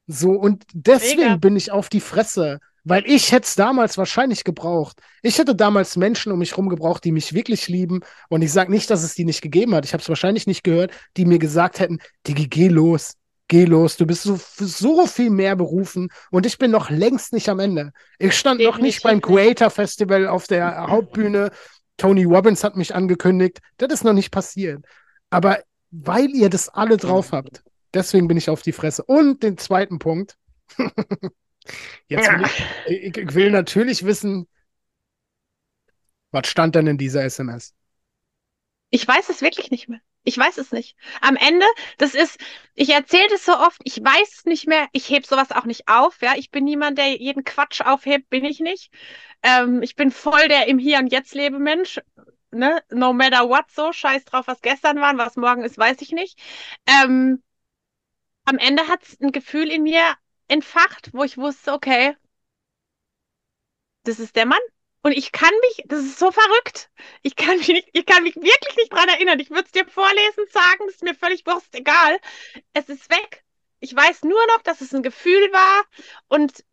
So, und deswegen Mega. bin ich auf die Fresse, weil ich hätte es damals wahrscheinlich gebraucht. Ich hätte damals Menschen um mich rum gebraucht, die mich wirklich lieben. Und ich sage nicht, dass es die nicht gegeben hat. Ich habe es wahrscheinlich nicht gehört, die mir gesagt hätten, Digi, geh los, geh los. Du bist so, so viel mehr berufen und ich bin noch längst nicht am Ende. Ich stand noch nicht beim Definitiv. Creator Festival auf der Hauptbühne. Tony Robbins hat mich angekündigt. Das ist noch nicht passiert. Aber weil ihr das alle drauf habt, deswegen bin ich auf die Fresse. Und den zweiten Punkt. <laughs> Jetzt will ich, ich, will natürlich wissen, was stand denn in dieser SMS? ich weiß es wirklich nicht mehr. Ich weiß es nicht. Am Ende, das ist, ich erzähle das so oft, ich weiß es nicht mehr, ich heb sowas auch nicht auf, ja. Ich bin niemand, der jeden Quatsch aufhebt, bin ich nicht. Ähm, ich bin voll der im Hier und Jetzt lebe Mensch, ne? No matter what so, scheiß drauf, was gestern war, was morgen ist, weiß ich nicht. Ähm, am Ende hat es ein Gefühl in mir entfacht, wo ich wusste, okay, das ist der Mann. Und ich kann mich, das ist so verrückt. Ich kann mich nicht, ich kann mich wirklich nicht dran erinnern. Ich würde es dir vorlesen, sagen, das ist mir völlig wurscht, egal. Es ist weg. Ich weiß nur noch, dass es ein Gefühl war und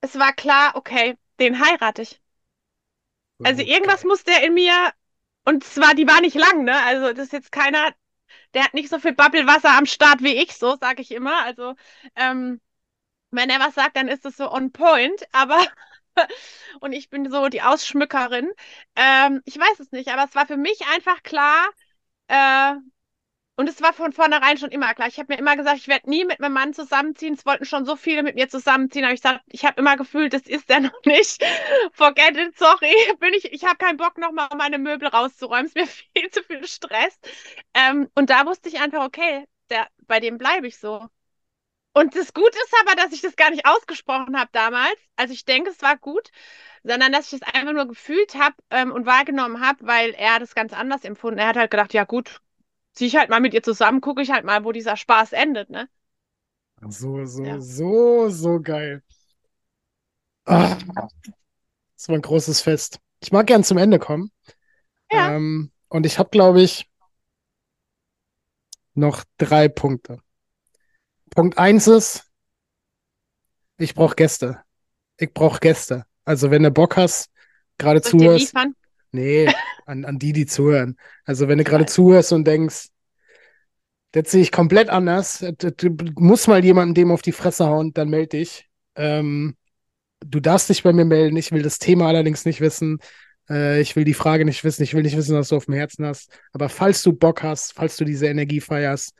es war klar, okay, den heirate ich. Also irgendwas muss der in mir, und zwar, die war nicht lang, ne? Also das ist jetzt keiner, der hat nicht so viel Bubbelwasser am Start wie ich, so sage ich immer. Also ähm, wenn er was sagt, dann ist es so on point, aber <laughs> und ich bin so die Ausschmückerin. Ähm, ich weiß es nicht, aber es war für mich einfach klar, äh, und es war von vornherein schon immer klar. Ich habe mir immer gesagt, ich werde nie mit meinem Mann zusammenziehen. Es wollten schon so viele mit mir zusammenziehen, aber ich gesagt, ich habe immer gefühlt, das ist er <laughs> noch nicht. Forget it, sorry. <laughs> Bin ich, ich habe keinen Bock, nochmal meine Möbel rauszuräumen. Es ist mir viel zu viel Stress. Ähm, und da wusste ich einfach, okay, der, bei dem bleibe ich so. Und das Gute ist aber, dass ich das gar nicht ausgesprochen habe damals. Also ich denke, es war gut, sondern dass ich das einfach nur gefühlt habe ähm, und wahrgenommen habe, weil er das ganz anders empfunden. Er hat halt gedacht, ja gut, zieh ich halt mal mit ihr zusammen, gucke ich halt mal, wo dieser Spaß endet, ne? So, so, Ja. so, so geil. Ah, das war ein großes Fest. Ich mag gern zum Ende kommen. Ja. Ähm, und ich habe, glaube ich, noch drei Punkte. Punkt eins ist, ich brauche Gäste. Ich brauche Gäste. Also wenn du Bock hast, gerade zuhörst, nee, an, an die, die zuhören. Also wenn du gerade zuhörst und denkst, das sehe ich komplett anders, du, du musst mal jemanden dem auf die Fresse hauen, dann melde dich. Ähm, du darfst dich bei mir melden. Ich will das Thema allerdings nicht wissen. Äh, ich will die Frage nicht wissen. Ich will nicht wissen, was du auf dem Herzen hast. Aber falls du Bock hast, falls du diese Energie feierst,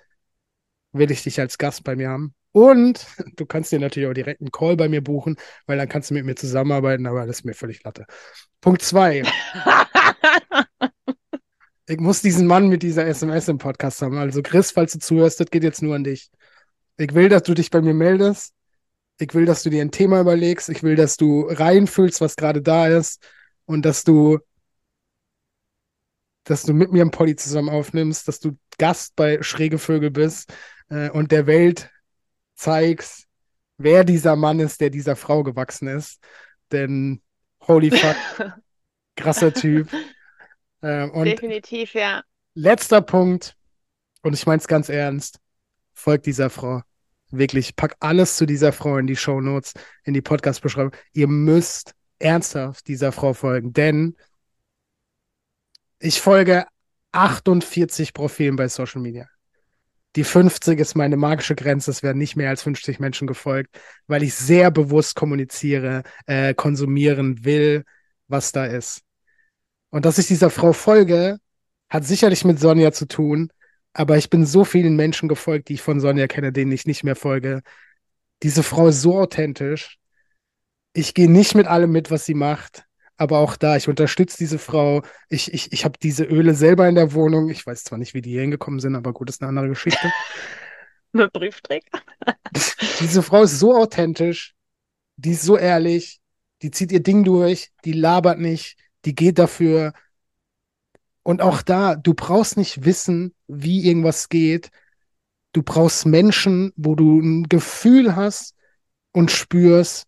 will ich dich als Gast bei mir haben. Und <laughs> du kannst dir natürlich auch direkt einen Call bei mir buchen, weil dann kannst du mit mir zusammenarbeiten, aber das ist mir völlig Latte. Punkt zwei. <laughs> Ich muss diesen Mann mit dieser SMS im Podcast haben. Also Chris, falls du zuhörst, das geht jetzt nur an dich. Ich will, dass du dich bei mir meldest. Ich will, dass du dir ein Thema überlegst. Ich will, dass du reinfühlst, was gerade da ist. Und dass du, dass du mit mir im Poddy zusammen aufnimmst, dass du Gast bei Schräge Vögel bist äh, und der Welt zeigst, wer dieser Mann ist, der dieser Frau gewachsen ist. Denn holy fuck, <laughs> krasser Typ. Äh, und Definitiv, ja. letzter Punkt, und ich meine es ganz ernst, folgt dieser Frau. wirklich, pack alles zu dieser Frau in die Show Notes, in die Podcast-Beschreibung. Ihr müsst ernsthaft dieser Frau folgen, denn ich folge 48 Profilen bei Social Media. Die 50 ist meine magische Grenze. Es werden nicht mehr als 50 Menschen gefolgt, weil ich sehr bewusst kommuniziere, äh, konsumieren will, was da ist. Und dass ich dieser Frau folge, hat sicherlich mit Sonja zu tun, aber ich bin so vielen Menschen gefolgt, die ich von Sonja kenne, denen ich nicht mehr folge. Diese Frau ist so authentisch. Ich gehe nicht mit allem mit, was sie macht. Aber auch da, ich unterstütze diese Frau. Ich, ich, ich habe diese Öle selber in der Wohnung. Ich weiß zwar nicht, wie die hier hingekommen sind, aber gut, ist eine andere Geschichte. <laughs> Mit Briefträger. <laughs> diese Frau ist so authentisch, die ist so ehrlich, die zieht ihr Ding durch, die labert nicht, die geht dafür. Und auch da, du brauchst nicht wissen, wie irgendwas geht. Du brauchst Menschen, wo du ein Gefühl hast und spürst.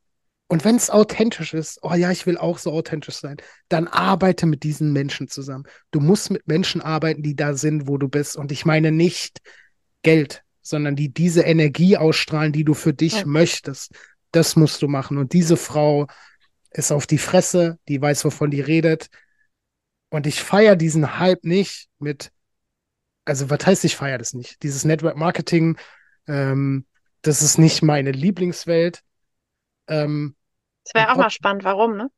Und wenn es authentisch ist, oh ja, ich will auch so authentisch sein, dann arbeite mit diesen Menschen zusammen. Du musst mit Menschen arbeiten, die da sind, wo du bist. Und ich meine nicht Geld, sondern die diese Energie ausstrahlen, die du für dich ja. möchtest. Das musst du machen. Und diese Frau ist auf die Fresse, die weiß, wovon die redet. Und ich feiere diesen Hype nicht mit, also was heißt, ich feiere das nicht? Dieses Network Marketing, ähm, das ist nicht meine Lieblingswelt. Ähm, das wäre auch mal spannend, warum, ne?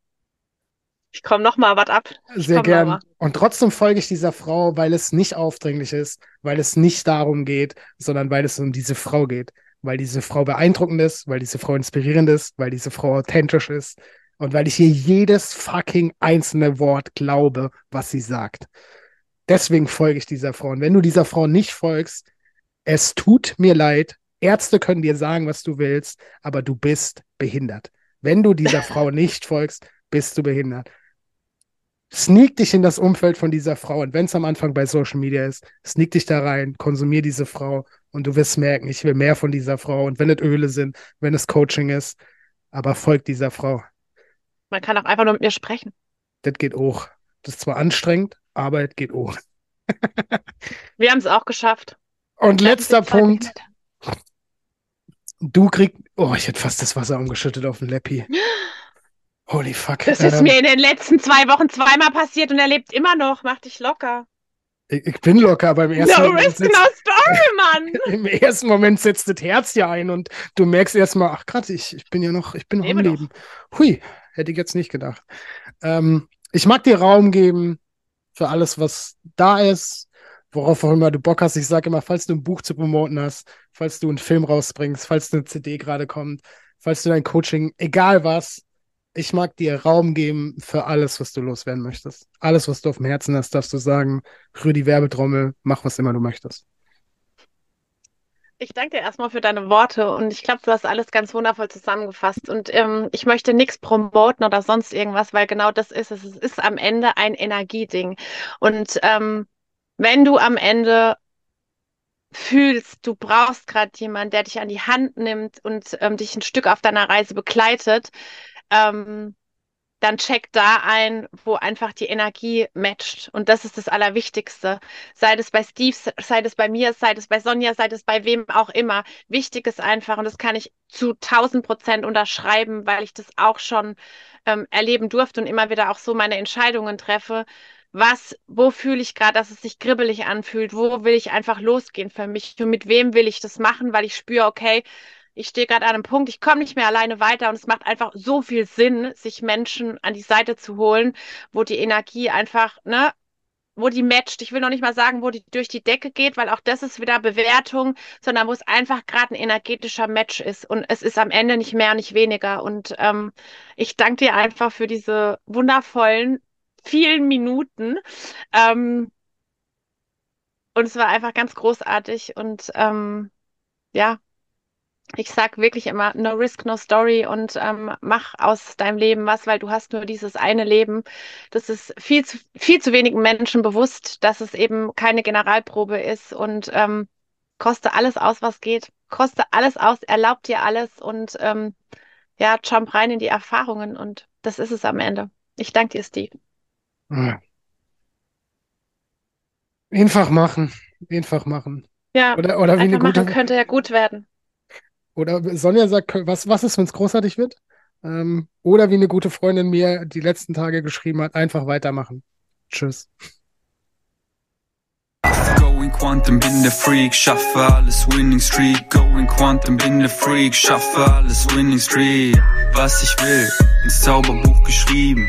Ich komme noch mal was ab. Ich sehr gern. Und trotzdem folge ich dieser Frau, weil es nicht aufdringlich ist, weil es nicht darum geht, sondern weil es um diese Frau geht. Weil diese Frau beeindruckend ist, weil diese Frau inspirierend ist, weil diese Frau authentisch ist, und weil ich ihr jedes fucking einzelne Wort glaube, was sie sagt. Deswegen folge ich dieser Frau. Und wenn du dieser Frau nicht folgst, es tut mir leid. Ärzte können dir sagen, was du willst, aber du bist behindert. Wenn du dieser <laughs> Frau nicht folgst, bist du behindert. Sneak dich in das Umfeld von dieser Frau. Und wenn es am Anfang bei Social Media ist, sneak dich da rein, konsumier diese Frau und du wirst merken, ich will mehr von dieser Frau. Und wenn es Öle sind, wenn es Coaching ist, aber folg dieser Frau. Man kann auch einfach nur mit mir sprechen. Das geht auch. Das ist zwar anstrengend, aber es geht auch. <laughs> Wir haben es auch geschafft. Und letzter Punkt. Du kriegst. Oh, ich hätte fast das Wasser umgeschüttet auf den Leppi. Holy fuck. Das ist ähm, mir in den letzten zwei Wochen zweimal passiert und er lebt immer noch. Mach dich locker. Ich, ich bin locker, aber im ersten no Moment. Risk, no story, Mann! <laughs> Im ersten Moment setzt das Herz ja ein und du merkst erstmal, ach Gott, ich, ich bin ja noch, ich bin noch am Leben. Hui, Hätte ich jetzt nicht gedacht. Ähm, ich mag dir Raum geben für alles, was da ist, worauf auch immer du Bock hast. Ich sage immer, falls du ein Buch zu promoten hast, falls du einen Film rausbringst, falls eine CD gerade kommt, falls du dein Coaching, egal was, ich mag dir Raum geben für alles, was du loswerden möchtest. Alles, was du auf dem Herzen hast, darfst du sagen, rühr die Werbetrommel, mach was immer du möchtest. Ich danke dir erstmal für deine Worte und ich glaube, du hast alles ganz wundervoll zusammengefasst. Und ähm, ich möchte nichts promoten oder sonst irgendwas, weil genau das ist es. Es ist am Ende ein Energieding. Und ähm, wenn du am Ende fühlst, du brauchst gerade jemanden, der dich an die Hand nimmt und ähm, dich ein Stück auf deiner Reise begleitet, ähm, dann check da ein, wo einfach die Energie matcht. Und das ist das Allerwichtigste. Sei es bei Steve, sei es bei mir, sei es bei Sonja, sei es bei wem auch immer. Wichtig ist einfach, und das kann ich zu 1000 Prozent unterschreiben, weil ich das auch schon ähm, erleben durfte und immer wieder auch so meine Entscheidungen treffe. Was, wo fühle ich gerade, dass es sich kribbelig anfühlt? Wo will ich einfach losgehen für mich? Und mit wem will ich das machen? Weil ich spüre, okay, ich stehe gerade an einem Punkt, ich komme nicht mehr alleine weiter und es macht einfach so viel Sinn, sich Menschen an die Seite zu holen, wo die Energie einfach, ne, wo die matcht. Ich will noch nicht mal sagen, wo die durch die Decke geht, weil auch das ist wieder Bewertung, sondern wo es einfach gerade ein energetischer Match ist und es ist am Ende nicht mehr, nicht weniger. Und ähm, ich danke dir einfach für diese wundervollen vielen Minuten. Ähm, und es war einfach ganz großartig und ähm, ja, ich sag wirklich immer, no risk, no story und ähm, mach aus deinem Leben was, weil du hast nur dieses eine Leben. Das ist viel zu, viel zu wenigen Menschen bewusst, dass es eben keine Generalprobe ist und ähm, koste alles aus, was geht. Koste alles aus, erlaubt dir alles und ähm, ja, jump rein in die Erfahrungen und das ist es am Ende. Ich danke dir, Steve. Einfach machen. Einfach machen. Ja, oder, oder wie eine gute, machen könnte ja gut werden. Oder Sonja sagt, was, was ist, wenn es großartig wird? Ähm, oder wie eine gute Freundin mir die letzten Tage geschrieben hat, einfach weitermachen. Tschüss. Going Quantum, bin der Freak, schaffe alles Winning Streak. Going Quantum, bin der Freak, schaffe alles Winning Streak. Was ich will, ins Zauberbuch geschrieben.